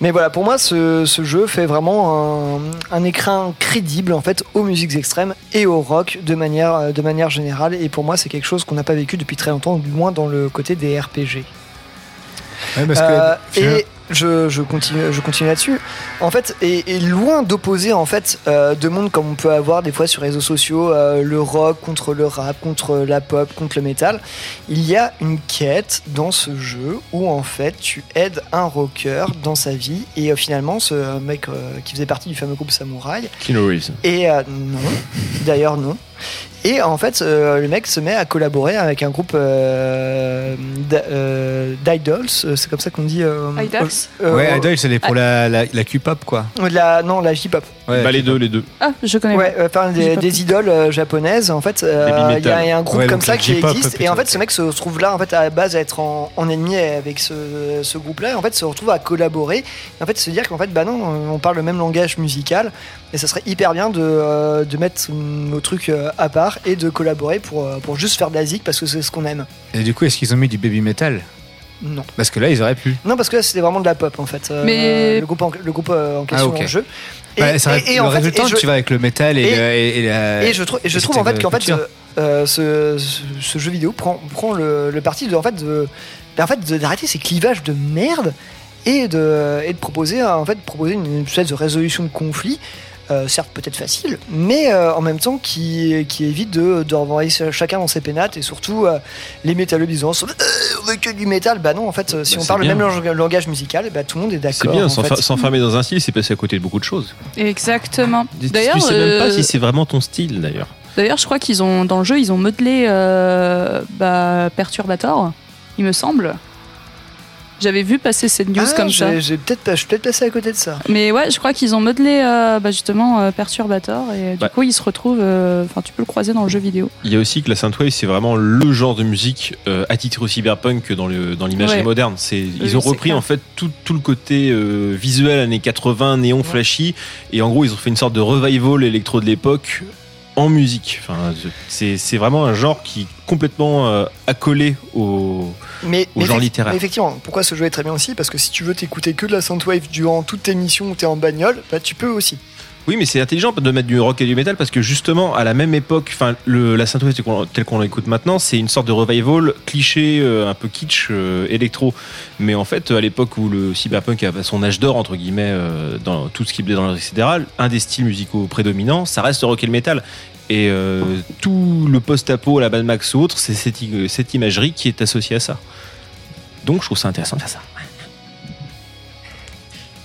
Mais voilà, pour moi, ce, ce jeu fait vraiment un, un écrin crédible en fait aux musiques extrêmes et au rock de manière, euh, de manière générale. Et pour moi, c'est quelque chose qu'on n'a pas vécu depuis très longtemps, du moins dans le côté des RPG. Ouais, parce que- Euh, et je, je continue, je continue là-dessus. En fait, et, et loin d'opposer en fait euh, deux mondes comme on peut avoir des fois sur les réseaux sociaux, euh, le rock contre le rap, contre la pop, contre le métal, il y a une quête dans ce jeu où en fait tu aides un rocker dans sa vie et euh, finalement ce mec qui faisait partie du fameux groupe Samouraï Keanu Reeves. et non, d'ailleurs non. Et en fait, euh, le mec se met à collaborer avec un groupe euh, euh, d'idols, euh, c'est comme ça qu'on dit. euh, Idols euh, ouais, euh, Idol, c'est pour la, la, la Q-pop, quoi. la, non, la. Ouais, bah les deux, les deux. Ah, je connais Ouais, pas. euh, enfin des, idoles euh, japonaises. En fait, euh, il y, a- un groupe Ouais, comme ça qui J-pop, existe. Et en fait, ce mec se trouve là, en fait, à la base, à être en, en ennemi avec ce, ce groupe-là. Et en fait, se retrouve à collaborer. Et en fait, se dire qu'en fait, bah non, on parle le même langage musical. Et ça serait hyper bien de, euh, de mettre nos trucs euh, à part et de collaborer pour, euh, pour juste faire de la zik parce que c'est ce qu'on aime. Et du coup, est-ce qu'ils ont mis du baby metal? Non. Parce que là, ils auraient pu. Non, parce que là, c'était vraiment de la pop en fait. Euh, Mais- le groupe en, le groupe, euh, en question Ah, ok. dans le jeu. Bah, ça aurait- le en fait, résultat, et je- tu vas avec le métal et, et- le- et, et la. Et je, trouve et je et trouve en fait qu'en fait euh, ce, ce- ce jeu vidéo prend, prend le, le parti de en fait de ben, en fait d'arrêter ces clivages de merde et de et de proposer en fait de proposer une, une espèce de résolution de conflit euh, certes peut-être facile mais euh, en même temps qui, qui évite de, de renvoyer chacun dans ses pénates et surtout euh, les métalleux disant on veut que du métal bah non en fait si Bah, on parle le même lang- langage musical bah, tout le monde est d'accord C'est bien, s'enfermer dans un style, c'est passer à côté de beaucoup de choses. Exactement. Tu D'ailleurs, sais même pas si c'est vraiment ton style d'ailleurs. D'ailleurs, je crois qu'ils ont dans le jeu, ils ont modelé euh, bah, Perturbator, il me semble. J'avais vu passer cette news Ah, comme ça. j'ai- peut-être pas- je suis peut-être passé à côté de ça. Mais ouais, je crois qu'ils ont modelé euh, bah, justement euh, Perturbator et du Ouais. coup, il se retrouve. euh, Enfin, tu peux le croiser dans le jeu vidéo. Il y a aussi que la synthwave, c'est vraiment le genre de musique euh, attitré au cyberpunk dans le dans l'imagerie Ouais. moderne. C'est ils ont repris clair. en fait tout, tout le côté euh, visuel années 80, néon flashy, et en gros ils ont fait une sorte de revival électro de l'époque en musique. Enfin, c'est vraiment un genre qui est complètement euh, accolé au Mais, au mais genre littéraire. mais effectivement, pourquoi ce jeu est très bien aussi? Parce que si tu veux t'écouter que de la synthwave durant toute tes missions où t'es en bagnole, bah tu peux aussi. Oui, mais c'est intelligent de mettre du rock et du métal parce que justement, à la même époque, la synthwave telle qu'on- l'écoute maintenant, c'est une sorte de revival cliché, euh, un peu kitsch, euh, électro. Mais en fait, à l'époque où le cyberpunk avait son âge d'or entre guillemets euh, dans tout ce qui est dans l'art, etc., un des styles musicaux prédominants, ça reste le rock et le métal. Et tout le post-apo, la Mad Max ou autre, c'est cette, cette imagerie qui est associée à ça. Donc, je trouve ça intéressant de faire ça.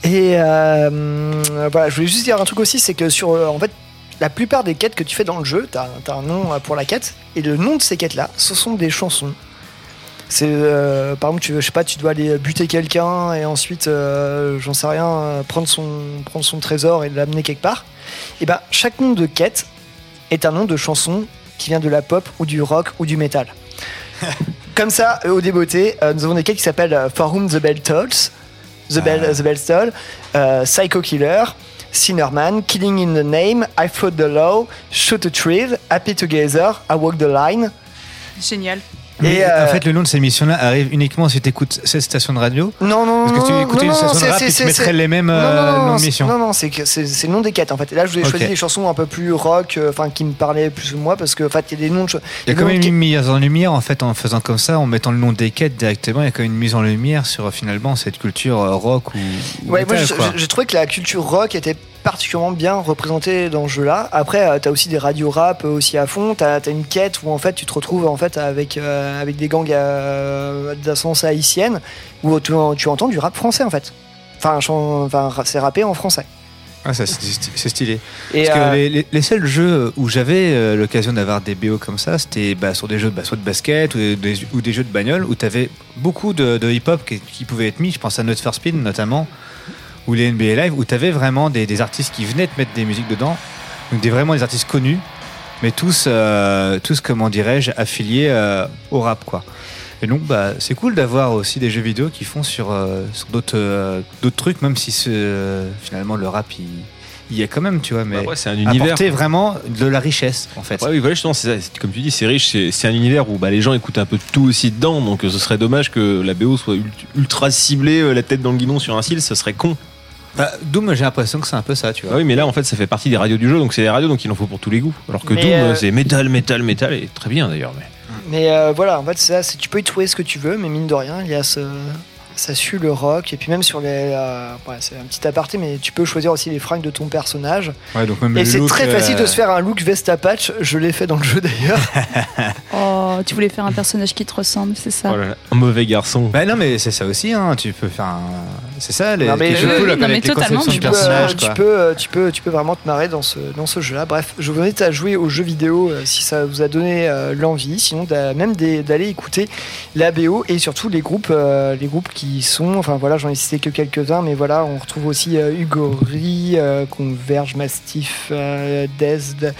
Et euh, voilà, je voulais juste dire un truc aussi, c'est que sur euh, en fait la plupart des quêtes que tu fais dans le jeu, t'as as un nom euh, pour la quête, et le nom de ces quêtes-là, ce sont des chansons. C'est euh, par exemple, tu, je sais pas, tu dois aller buter quelqu'un et ensuite, euh, j'en sais rien, prendre son prendre son trésor et l'amener quelque part. Et ben chaque nom de quête est un nom de chanson qui vient de la pop ou du rock ou du métal. [LAUGHS] Comme ça, au débeauté, euh, nous avons des quêtes qui s'appellent For Whom the Bell Tolls, The Bell, The Bell Toll, euh, Psycho Killer, Sinnerman, Killing in the Name, I Fought the Law, Shoot a Thrill, Happy Together, I Walk the Line. Génial. Mais Et, euh, en fait, le nom de ces émissions-là arrive uniquement si tu écoutes cette station de radio. Non, non, Parce que si tu non, écoutais non, une non, station de rap, mettraient c'est- les mêmes non, euh, non, non, noms d'émissions. Non, non, c'est que c'est le nom des quêtes en fait. Et là, je voulais Ok. choisir des chansons un peu plus rock, euh, enfin qui me parlaient plus de moi parce que en fait, il y a des noms de. Il y a quand même une mise en lumière en fait en faisant comme ça, en mettant le nom des quêtes directement. Il y a quand même une mise en lumière sur euh, finalement cette culture euh, rock ou. ou Ouais, moi j'ai trouvé que la culture rock était particulièrement bien représentée dans ce jeu-là. Après, euh, t'as aussi des radios rap euh, aussi à fond. T'as as une quête où en fait tu te retrouves en fait avec euh, avec des gangs euh, d'ascendance haïtienne où tu, tu entends du rap français en fait. Enfin, c'est rappé en français. Ah, ça, c'est stylé. Et, Parce que euh, les, les- les seuls jeux où j'avais euh, l'occasion d'avoir des BO comme ça, c'était bah, sur des jeux bah, soit de basket ou des, ou des jeux de bagnole où tu avais beaucoup de, de hip-hop qui, qui pouvaient être mis. Je pense à Not for Speed notamment, ou les NBA Live, où tu avais vraiment des, des artistes qui venaient te mettre des musiques dedans. Donc des, vraiment des artistes connus, mais tous, euh, tous comment dirais-je, affiliés euh, au rap. quoi. Et donc, bah, c'est cool d'avoir aussi des jeux vidéo qui font sur, euh, sur d'autres d'autres trucs, même si finalement le rap, il, il y a quand même, tu vois. Mais Bah ouais, c'est un univers. apporter vraiment de la richesse, en fait. Ouais, oui, voilà, justement, c'est ça. C'est- Comme tu dis, c'est riche. C'est c'est un univers où bah, les gens écoutent un peu tout aussi dedans. Donc, ce serait dommage que la BO soit ult- ultra ciblée, la tête dans le guidon sur un cil. Ce serait con. Bah, Doom, j'ai l'impression que c'est un peu ça, tu vois. Ah oui, mais là, en fait, ça fait partie des radios du jeu. Donc, c'est des radios, donc il en faut pour tous les goûts. Alors que Mais, Doom, euh, c'est métal, métal, métal. Et très bien d'ailleurs. Mais... Mais euh, voilà, en fait, ça, c'est- tu peux y trouver ce que tu veux, mais mine de rien, il y a ce. Ça suit le rock, et puis même sur les. euh, ouais, c'est un petit aparté, mais tu peux choisir aussi les fringues de ton personnage. Ouais, donc même et c'est look, très facile de euh, se faire un look Vesta Patch, je l'ai fait dans le jeu d'ailleurs. [LAUGHS] Oh, tu voulais faire un personnage qui te ressemble, c'est ça Oh là là, un mauvais garçon. Bah non, mais c'est ça aussi, hein. Tu peux faire un. C'est ça, les. Non, mais oui, non, mais totalement, tu, peux, euh, tu, quoi. peux, euh, tu, peux, tu peux vraiment te marrer dans ce, dans ce jeu-là. Bref, je vous invite à jouer aux jeux vidéo euh, si ça vous a donné euh, l'envie. Sinon, même d'aller écouter la BO et surtout les groupes, euh, les groupes qui sont. Enfin voilà, j'en ai cité que quelques-uns, mais voilà, on retrouve aussi euh, Ugori, Converge, Mastiff, Desd,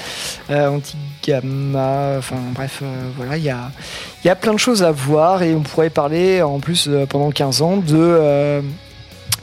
Antigamma. Enfin bref, voilà, il y a, il y a plein de choses à voir et on pourrait parler en plus pendant 15 ans de.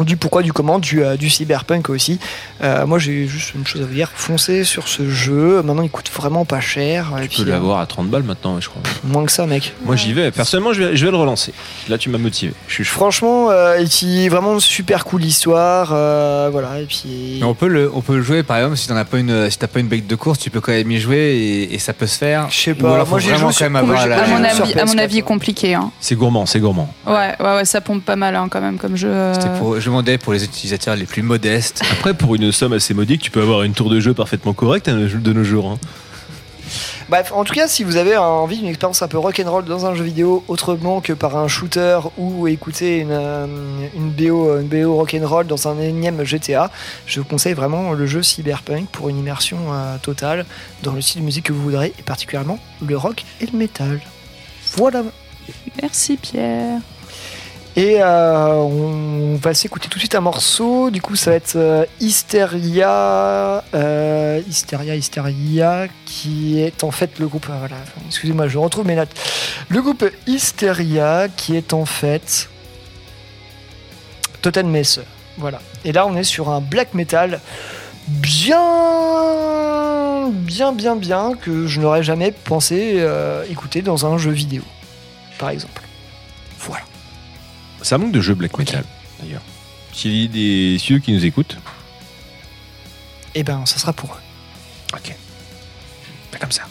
Euh, du pourquoi, du comment, du, euh, du cyberpunk aussi. Euh, moi, j'ai juste une chose à vous dire foncez sur ce jeu. Maintenant, il coûte vraiment pas cher. Et Tu peux puis, l'avoir à 30 balles maintenant, je crois. euh, moins que ça, mec. Moi, j'y vais. Personnellement, je vais, je vais le relancer. Là, tu m'as motivé. Je suis chaud. Franchement, euh, et puis vraiment super cool histoire. euh, voilà, et puis. Mais on peut le, on peut le jouer par exemple si t'en as pas une, si t'as pas une bec de course, tu peux quand même y jouer et, et ça peut se faire. Je sais pas. moi, j'ai vraiment joué quand même avoir j'ai- la. À mon avis, à mon PS4, avis compliqué. Hein. C'est gourmand, c'est gourmand. Ouais, ouais, ouais, ça pompe pas mal hein, quand même comme jeu. euh. C'était pour- je demandais pour les utilisateurs les plus modestes. Après, pour une somme assez modique, tu peux avoir une tour de jeu parfaitement correcte hein, de nos jours. hein. Bref, en tout cas, si vous avez envie d'une expérience un peu rock'n'roll dans un jeu vidéo autrement que par un shooter ou écouter une, euh, une BO, une BO rock'n'roll dans un énième GTA, je vous conseille vraiment le jeu Cyberpunk pour une immersion euh, totale dans le style de musique que vous voudrez et particulièrement le rock et le métal. Voilà. Merci Pierre. Et euh, on va s'écouter tout de suite un morceau. Du coup, ça va être euh, Hysteria, euh, Hysteria, Hysteria, qui est en fait le groupe. voilà, excusez-moi, je retrouve mes notes. Le groupe Hysteria, qui est en fait Totem Messe. Voilà. Et là, on est sur un black metal bien, bien, bien, bien que je n'aurais jamais pensé écouter dans un jeu vidéo, par exemple. Ça manque de jeux black metal, d'ailleurs. S'il y a des cieux qui nous écoutent, Eh ben, ça sera pour eux. Ok. Pas comme ça.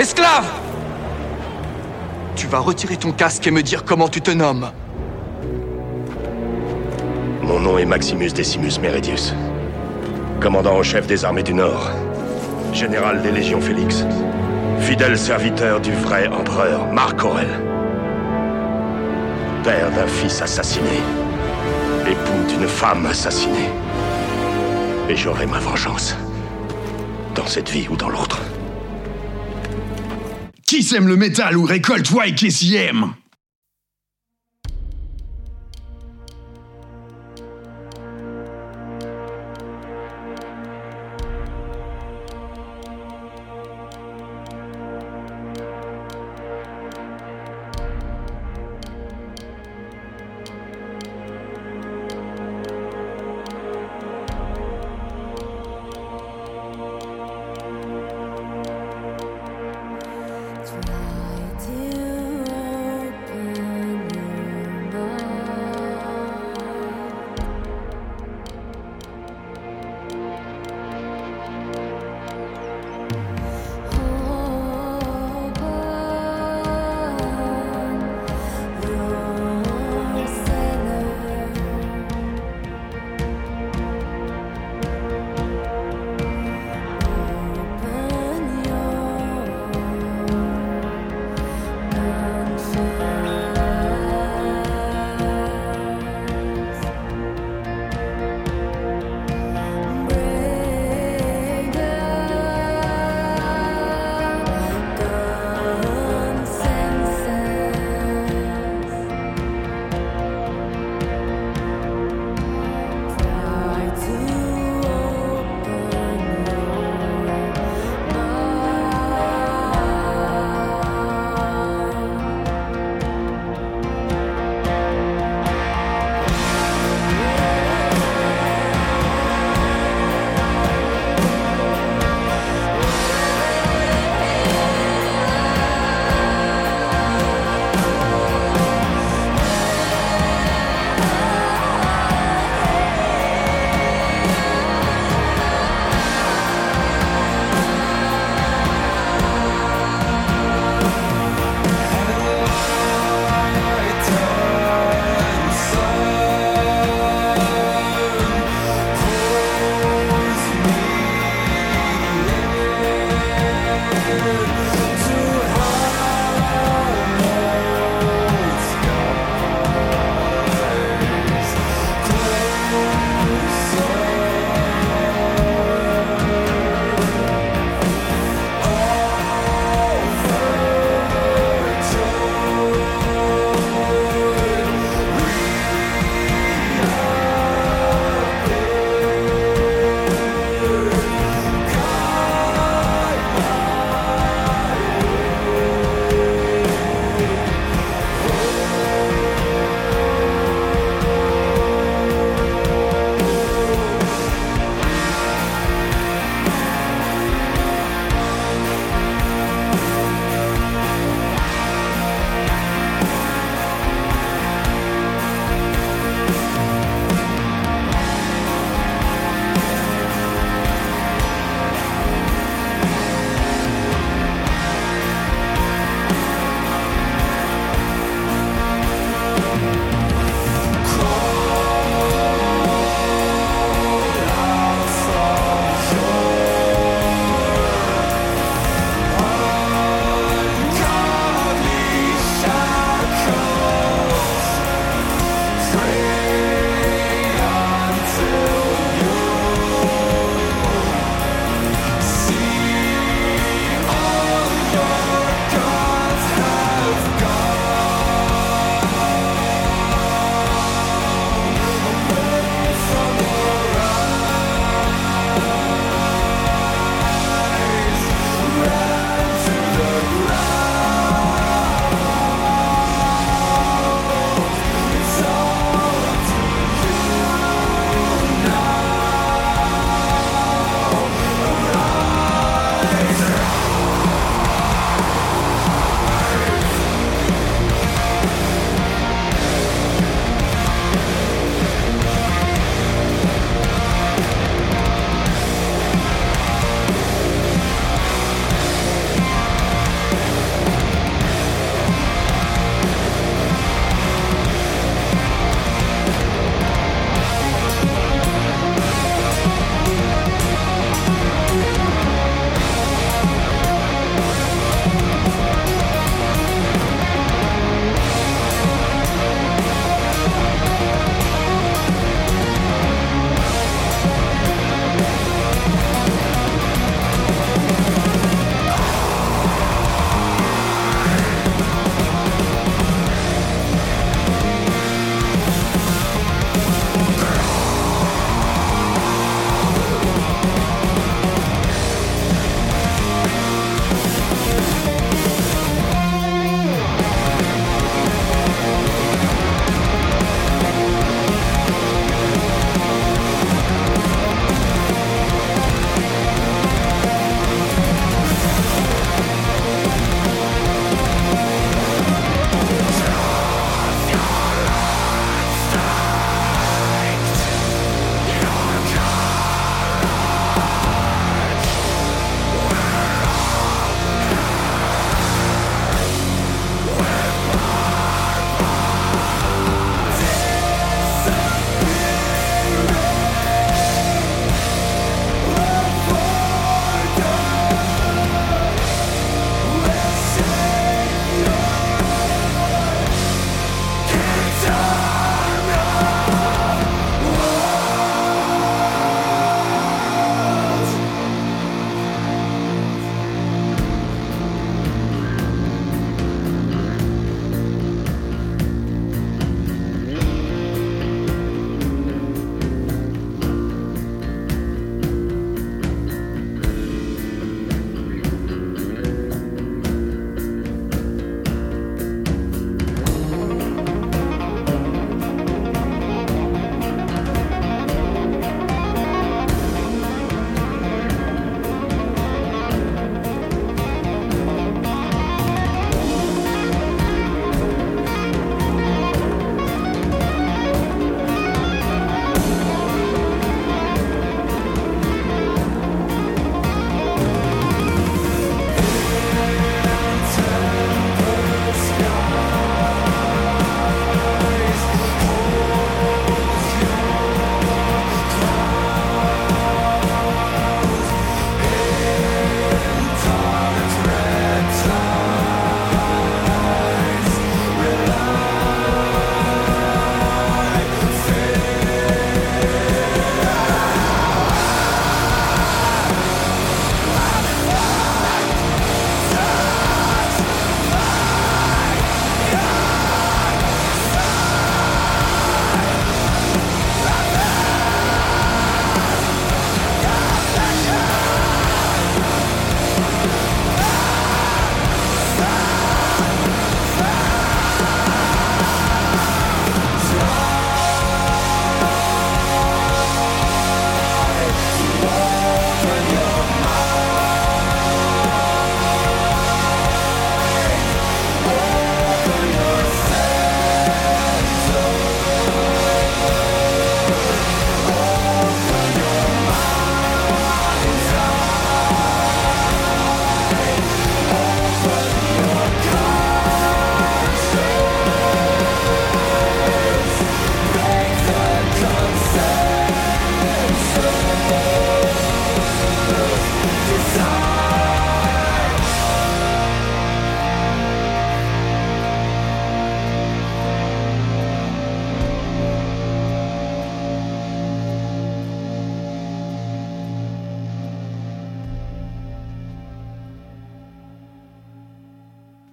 Esclave Tu vas retirer ton casque et me dire comment tu te nommes. Mon nom est Maximus Decimus Meridius. Commandant en chef des armées du Nord. Général des légions Félix. Fidèle serviteur du vrai empereur Marc Aurel. Père d'un fils assassiné. l'époux d'une femme assassinée. Et j'aurai ma vengeance. Dans cette vie ou dans l'autre. Qui sème le métal ou récolte YKCM Try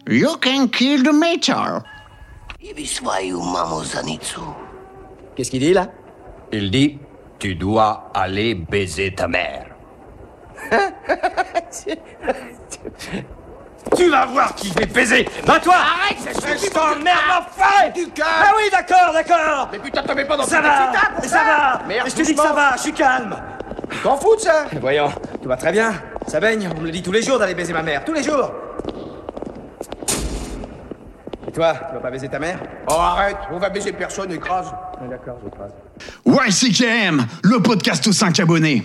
You can kill the metal. Qu'est-ce qu'il dit là? Il dit Tu dois aller baiser ta mère. [LAUGHS] tu vas voir qui je vais baiser. Va toi Arrête, ça suffit, Je t'emmerde enfin Du calme Ah oui, d'accord, d'accord. Mais putain, te mets pas dans Ça va pour Ça va. Merde, Je te dis que ça va, je suis calme. T'en fous de ça? Voyons, tout va très bien. Ça baigne, on me le dit tous les jours d'aller baiser ma mère. Tous les jours toi, tu vas pas baiser ta mère? Oh arrête, on va baiser personne, écrase. D'accord, j'écrase. YCKM, le podcast aux 5 abonnés.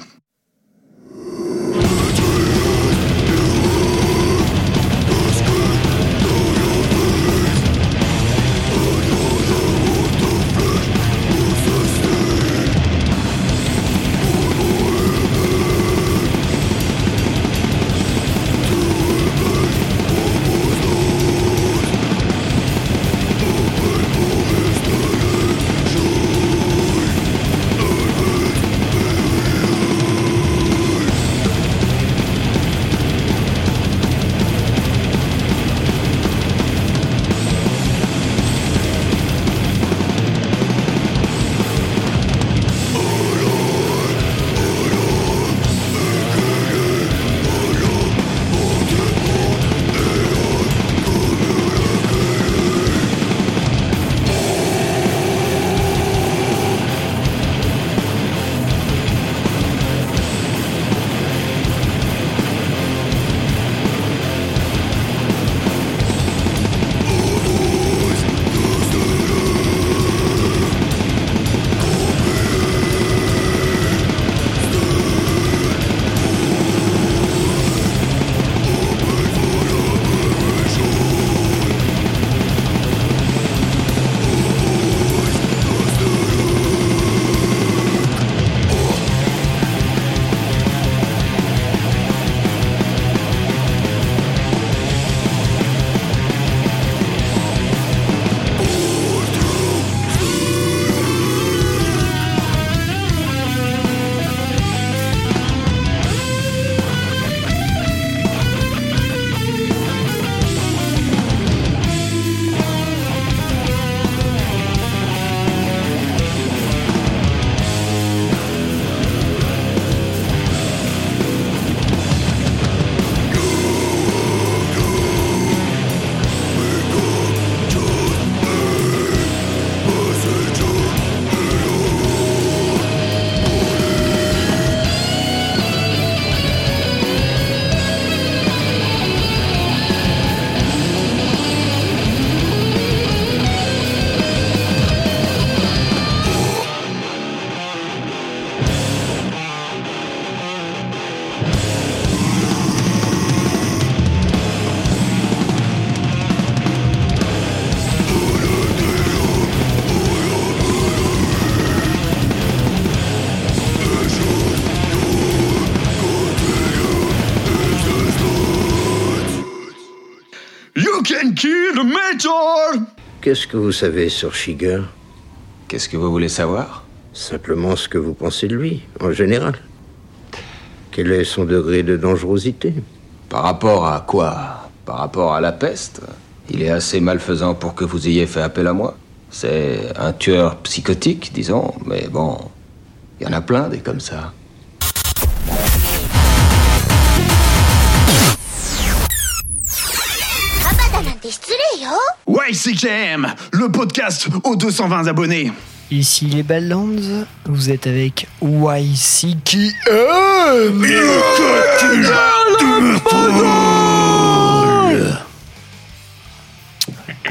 Qu'est-ce que vous savez sur Shiger? Qu'est-ce que vous voulez savoir? Simplement ce que vous pensez de lui, en général. Quel est son degré de dangerosité? Par rapport à quoi? Par rapport à la peste? Il est assez malfaisant pour que vous ayez fait appel à moi. C'est un tueur psychotique, disons, mais bon, il y en a plein des comme ça. YCKM, le podcast aux 220 abonnés. Ici les Badlands, vous êtes avec YCKM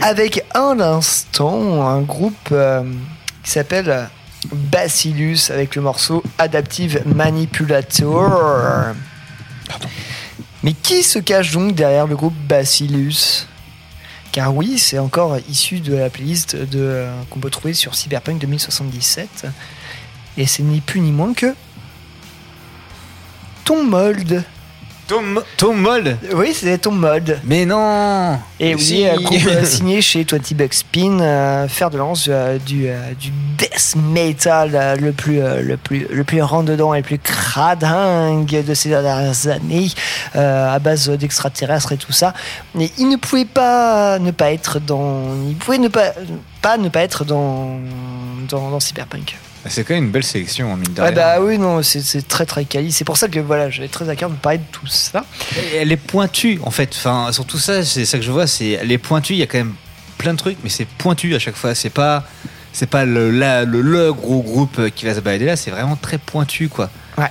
Avec un instant un groupe euh, qui s'appelle Bacillus avec le morceau Adaptive Manipulator. Mais qui se cache donc derrière le groupe Bacillus? Car oui, c'est encore issu de la playlist de, euh, qu'on peut trouver sur Cyberpunk 2077. Et c'est ni plus ni moins que ton mold. Tom, Tom Mold Oui, c'était Tom Mold. Mais non Et oui, euh, euh, signé chez 20 Bucks Spin, euh, fer de lance euh, du, du death metal le plus le plus le plus dedans et le plus cradingue de ces dernières années à base d'extraterrestres et tout ça. Mais il ne pouvait pas ne pas être dans il pouvait ne pas pas ne pas être dans dans, dans Cyberpunk. C'est quand même une belle sélection, en mine de rien. bah oui, non, c'est très très quali. C'est pour ça que voilà, j'avais très à cœur de parler de tout ça. Et Elle est pointue, en fait. Enfin, sur tout ça, c'est ça que je vois. C'est elle est pointue. Il y a quand même plein de trucs, mais c'est pointu à chaque fois. C'est pas, c'est pas le, la- le, le gros groupe qui va se balader là. C'est vraiment très pointu, quoi. Ouais.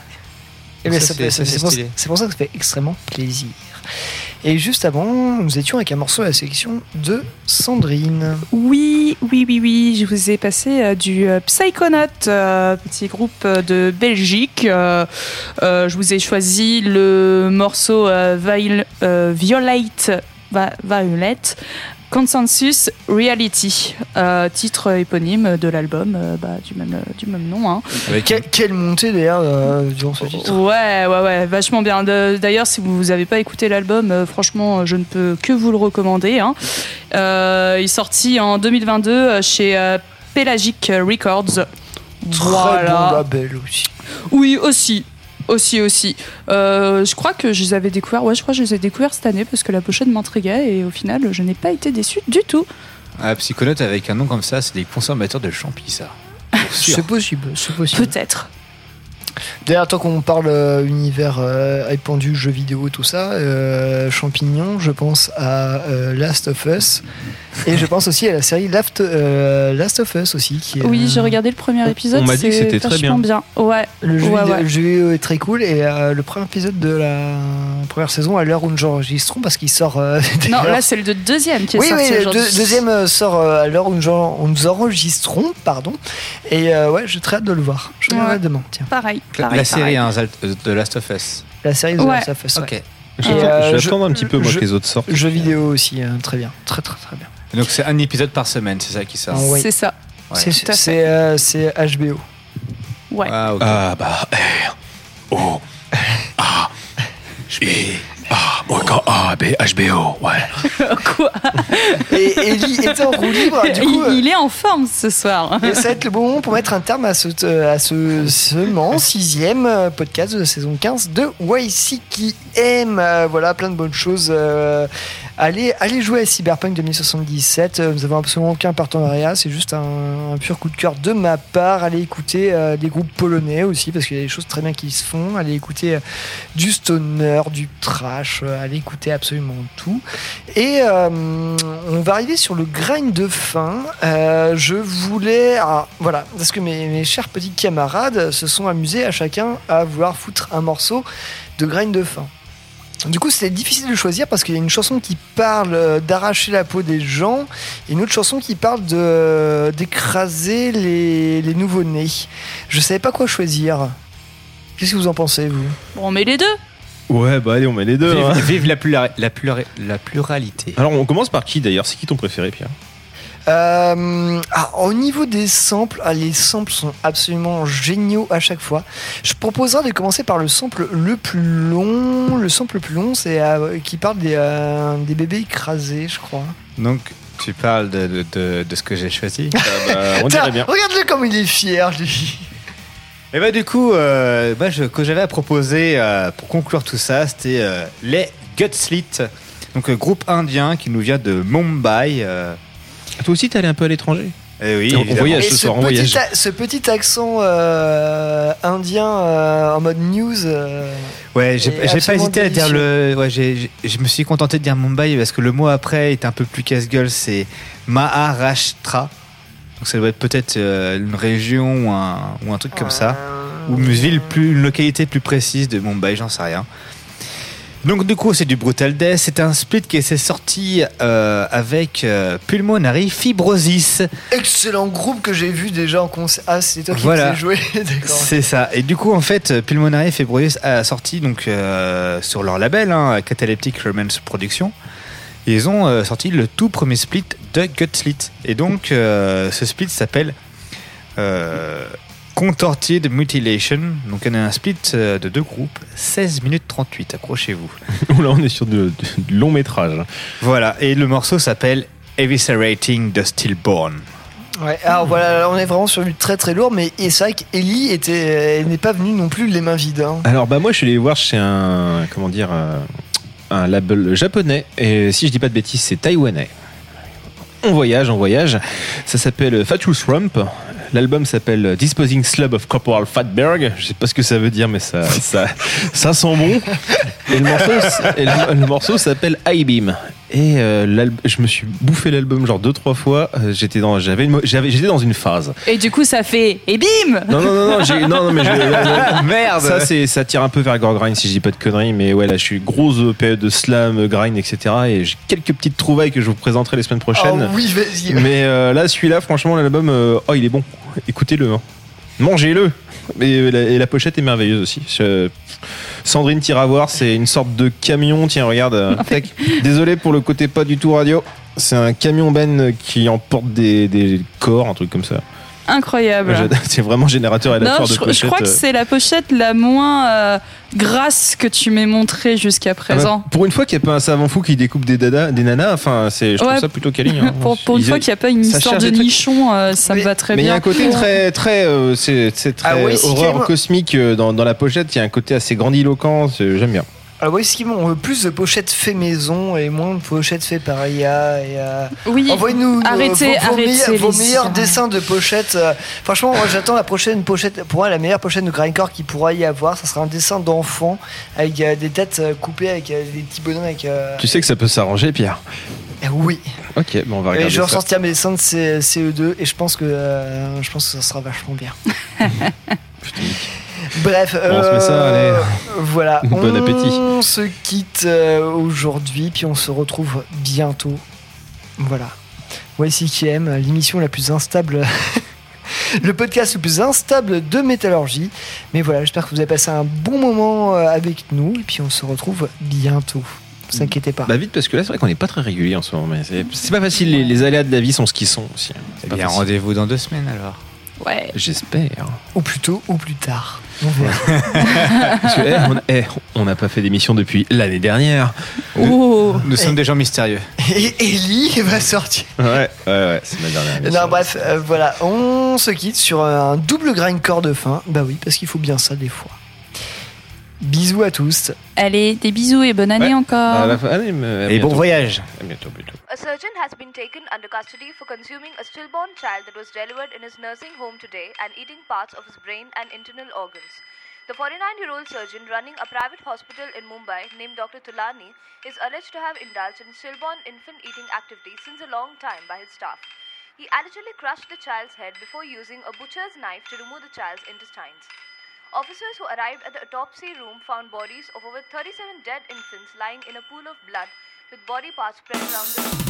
Pour, c'est pour ça que ça fait extrêmement plaisir. Et juste avant, nous étions avec un morceau à la sélection de Sandrine. Oui, oui, oui, oui. Je vous ai passé euh, du euh, Psychonaut, euh, petit groupe de Belgique. Je vous ai choisi le morceau Viol- Consensus Reality, euh, titre éponyme de l'album euh, bah, du, même, du même nom. hein. Que- quelle montée d'ailleurs euh, durant ce titre. Ouais, ouais, ouais, vachement bien. D'ailleurs, si vous n'avez pas écouté l'album, euh, franchement, je ne peux que vous le recommander. hein. Euh, il est sorti en 2022 euh, chez euh, Pelagic Records. Très bon label aussi. Oui, aussi. Aussi, aussi. Euh, je crois que je les avais découverts. Ouais, je crois que je les ai découverts cette année parce que la pochette m'intriguait et au final, je n'ai pas été déçu du tout. Ah, Psychonaut avec un nom comme ça, c'est des consommateurs de champis, ça. [LAUGHS] C'est possible, c'est possible. Peut-être. D'ailleurs, tant qu'on parle euh, univers euh, répandu, jeux vidéo, tout ça, euh, champignons, je pense à euh, Last of Us. Et je pense aussi à la série Last, euh, Last of Us aussi. Qui est, Oui, euh, j'ai regardé le premier épisode. on m'a dit que c'était très vachement bien. Ouais. Le jeu, ouais, vidéo, ouais. le jeu vidéo est très cool et euh, le premier épisode de la première saison à l'heure où nous enregistrons parce qu'il sort. euh, [LAUGHS] Non, là, c'est le deuxième qui est oui, sorti oui, le deux- deuxième sort euh, à l'heure où nous, enregistrons, pardon. Et euh, ouais, j'ai très hâte de le voir. Je regarderai Ouais. demain, tiens. Pareil. La, pareil, la série hein, de Last of Us. La série de Ouais. Last of Us. ouais. Ok. Et, Je vais euh, attendre un petit peu, moi, que les autres sortent. Jeux vidéo aussi, hein, très bien. Très, très, très bien. Donc c'est un épisode par semaine, c'est ça qui sort. Oui. C'est ça. Ouais. C'est c'est, euh, HBO. Ouais. Ah, ok. Ah bah, R, O, A, [LAUGHS] B, A, moi quand A, B, HBO, ouais. [LAUGHS] Quoi Et Ellie était en roue libre, du coup. il, il est en forme ce soir. Et ça va être le bon moment pour mettre un terme à ce, à ce seulement sixième euh, podcast de la saison 15 de YC qui aime. Euh, voilà, plein de bonnes choses. Euh, allez, jouer à Cyberpunk 2077. Euh, Nous avons absolument aucun partenariat. C'est juste un, pur coup de cœur de ma part. Allez écouter euh, des groupes polonais aussi parce qu'il y a des choses très bien qui se font. Allez écouter euh, du stoner, du trash. Allez écouter absolument tout. Et on va arriver sur le grind de fin. Je voulais. ah, voilà, parce que mes, chers petits camarades se sont amusés à chacun à vouloir foutre un morceau de grind de fin. Du coup, c'était difficile de choisir parce qu'il y a une chanson qui parle euh, d'arracher la peau des gens et une autre chanson qui parle de d'écraser les, les nouveau-nés. Je savais pas quoi choisir. Qu'est-ce que vous en pensez, vous? Bon, on met les deux. Ouais, bah allez, on met les deux. Vive, hein. vive la, plura- la, plura- la pluralité. Alors, on commence par qui d'ailleurs? C'est qui ton préféré, Pierre? Euh, ah, au niveau des samples, ah, les samples sont absolument géniaux à chaque fois. Je proposerais de commencer par le sample le plus long. Le sample le plus long, c'est euh, qui parle des, euh, des bébés écrasés, je crois. Donc tu parles de, de, de- de ce que j'ai choisi. [LAUGHS] bah, on dirait bien. Regarde-le comme il est fier, lui. Et bah du coup, euh, bah, je- que j'avais à proposer euh, pour conclure tout ça, c'était euh, les Gutslit, donc groupe indien qui nous vient de Mumbai. Euh. Toi aussi, t'es allé un peu à l'étranger Eh oui, On voyage ce ce soir, on petit, voyage. a- ce petit accent euh, indien euh, en mode news. euh, Ouais, j'ai pas hésité à dire le. Ouais, je me suis contenté de dire Mumbai parce que le mot après est un peu plus casse-gueule, c'est Maharashtra. Donc ça doit être peut-être euh, une région ou un, ou un truc comme ça. Ou une ville plus, une localité plus précise de Mumbai, j'en sais rien. Donc du coup c'est du Brutal Death, c'est un split qui s'est sorti euh, avec euh, Pulmonary Fibrosis. Excellent groupe que j'ai vu déjà en concert. Ah, c'est toi qui Voilà. [LAUGHS] D'accord. C'est ça. Et du coup, en fait, Pulmonary Fibrosis a sorti donc euh, sur leur label, hein, Cataleptic Romance Productions. Ils ont sorti le tout premier split de Gutslit. Et donc, ce split s'appelle Contorted Mutilation. Donc on a un split euh, de deux groupes, 16 minutes 38, accrochez-vous. [LAUGHS] Là, on est sur de, de long métrage. Voilà, et le morceau s'appelle Eviscerating the Stillborn. Ouais, alors voilà, là, on est vraiment sur du très très lourd, mais c'est vrai qu'Ellie était, elle n'est pas venue non plus les mains vides. hein. Alors bah moi je suis allé voir chez un comment dire euh, un label japonais et si je dis pas de bêtises c'est taïwanais. On voyage, on voyage. Ça s'appelle Fatuous Rump. L'album s'appelle Disposing Slub of Corporal Fatberg. Je sais pas ce que ça veut dire, mais ça, ça, ça sent bon. Et le morceau, et le, le morceau s'appelle I-Beam. Et euh, je me suis bouffé l'album genre deux trois fois. Euh, J'étais dans, j'avais, j'avais, j'étais dans une phase. Et du coup, ça fait et bim Non, non, non, non, j'ai- non, non, mais je- [LAUGHS] Merde. Ça, c'est, ça tire un peu vers gore grind si je dis pas de conneries, mais ouais, là, je suis grosse euh, période de slam, euh, grind, etc. Et j'ai quelques petites trouvailles que je vous présenterai les semaines prochaines. Oh oui, vas-y. Mais euh, là, celui-là, franchement, l'album, euh, oh, il est bon. Écoutez-le. hein. Mangez-le. Et la, et la pochette est merveilleuse aussi. Je- Sandrine tire à voir, c'est une sorte de camion. Tiens, regarde. euh, tac. Désolé pour le côté pas du tout radio. C'est un camion ben qui emporte des, des corps, un truc comme ça. Incroyable. [LAUGHS] C'est vraiment générateur Non, aléatoire je, de je pochette. crois que euh. c'est la pochette la moins euh, grasse que tu m'aies montrée jusqu'à Ah bah, présent. pour une fois qu'il n'y a pas un savant fou qui découpe des, dada, des nanas, enfin, c'est, je trouve Ouais. ça plutôt quali. hein. [LAUGHS] pour pour une fois qu'il n'y a pas une histoire de nichon, euh, ça me va très Mais il y bien. a un côté très, très, euh, c'est, très Ah ouais, si, horreur cosmique dans, dans la pochette. Il y a un côté assez grandiloquent. J'aime bien. Alors oui, ce qui on veut plus de pochettes fait maison et moins de pochettes fait par IA. Et, euh, Oui, Envoyez-nous arrêtez- vos, vos arrêtez meilleurs, vos meilleurs dessins de pochettes. euh, franchement, moi, j'attends la prochaine pochette. Pour moi, la meilleure pochette de Grindcore qui pourra y avoir, ça sera un dessin d'enfant avec euh, des têtes euh, coupées avec euh, des petits bonhommes avec. euh, Tu sais que ça peut s'arranger, Pierre. euh, oui. Ok, bon, on va Et regarder je vais ressortir mes dessins de C- CE2 et je pense que euh, je pense que ça sera vachement bien. [LAUGHS] [LAUGHS] Bref, Bon, on se met ça, euh, allez. voilà. [LAUGHS] Bon appétit. On se quitte euh, aujourd'hui, puis on se retrouve bientôt. Voilà. YCKM, l'émission la plus instable. [LAUGHS] Le podcast le plus instable de métallurgie. Mais voilà, j'espère que vous avez passé un bon moment euh, avec nous. Et puis on se retrouve bientôt. Ne vous inquiétez pas. Bah vite parce que là c'est vrai qu'on n'est pas très régulier en ce moment. Mais c'est, pas facile. Les, les aléas de la vie sont ce qu'ils sont aussi. hein. Eh bien, rendez-vous dans deux semaines alors. Ouais. J'espère. Ou plus tôt ou plus tard. [LAUGHS] Parce que, eh, on- eh, on n'a pas fait d'émission depuis l'année dernière. Oh. Nous sommes des gens mystérieux. Et Ellie va sortir. Ouais, ouais, ouais, c'est ma dernière émission. Non, bref, euh, voilà, on se quitte sur un double grindcore de fin. Bah oui, parce qu'il faut bien ça des fois. Bisous à tous. Allez, des bisous et bonne année encore. À la fin- allez, à Et bon voyage. À bientôt, plutôt. A surgeon has been taken under custody for consuming a stillborn child that was delivered in his nursing home today and eating parts of his brain and internal organs. The 49 year old surgeon running a private hospital in Mumbai named Dr. Tulani is alleged to have indulged in stillborn infant eating activity since a long time by his staff. He allegedly crushed the child's head before using a butcher's knife to remove the child's intestines. Officers who arrived at the autopsy room found bodies of over 37 dead infants lying in a pool of blood with body parts spread around the room.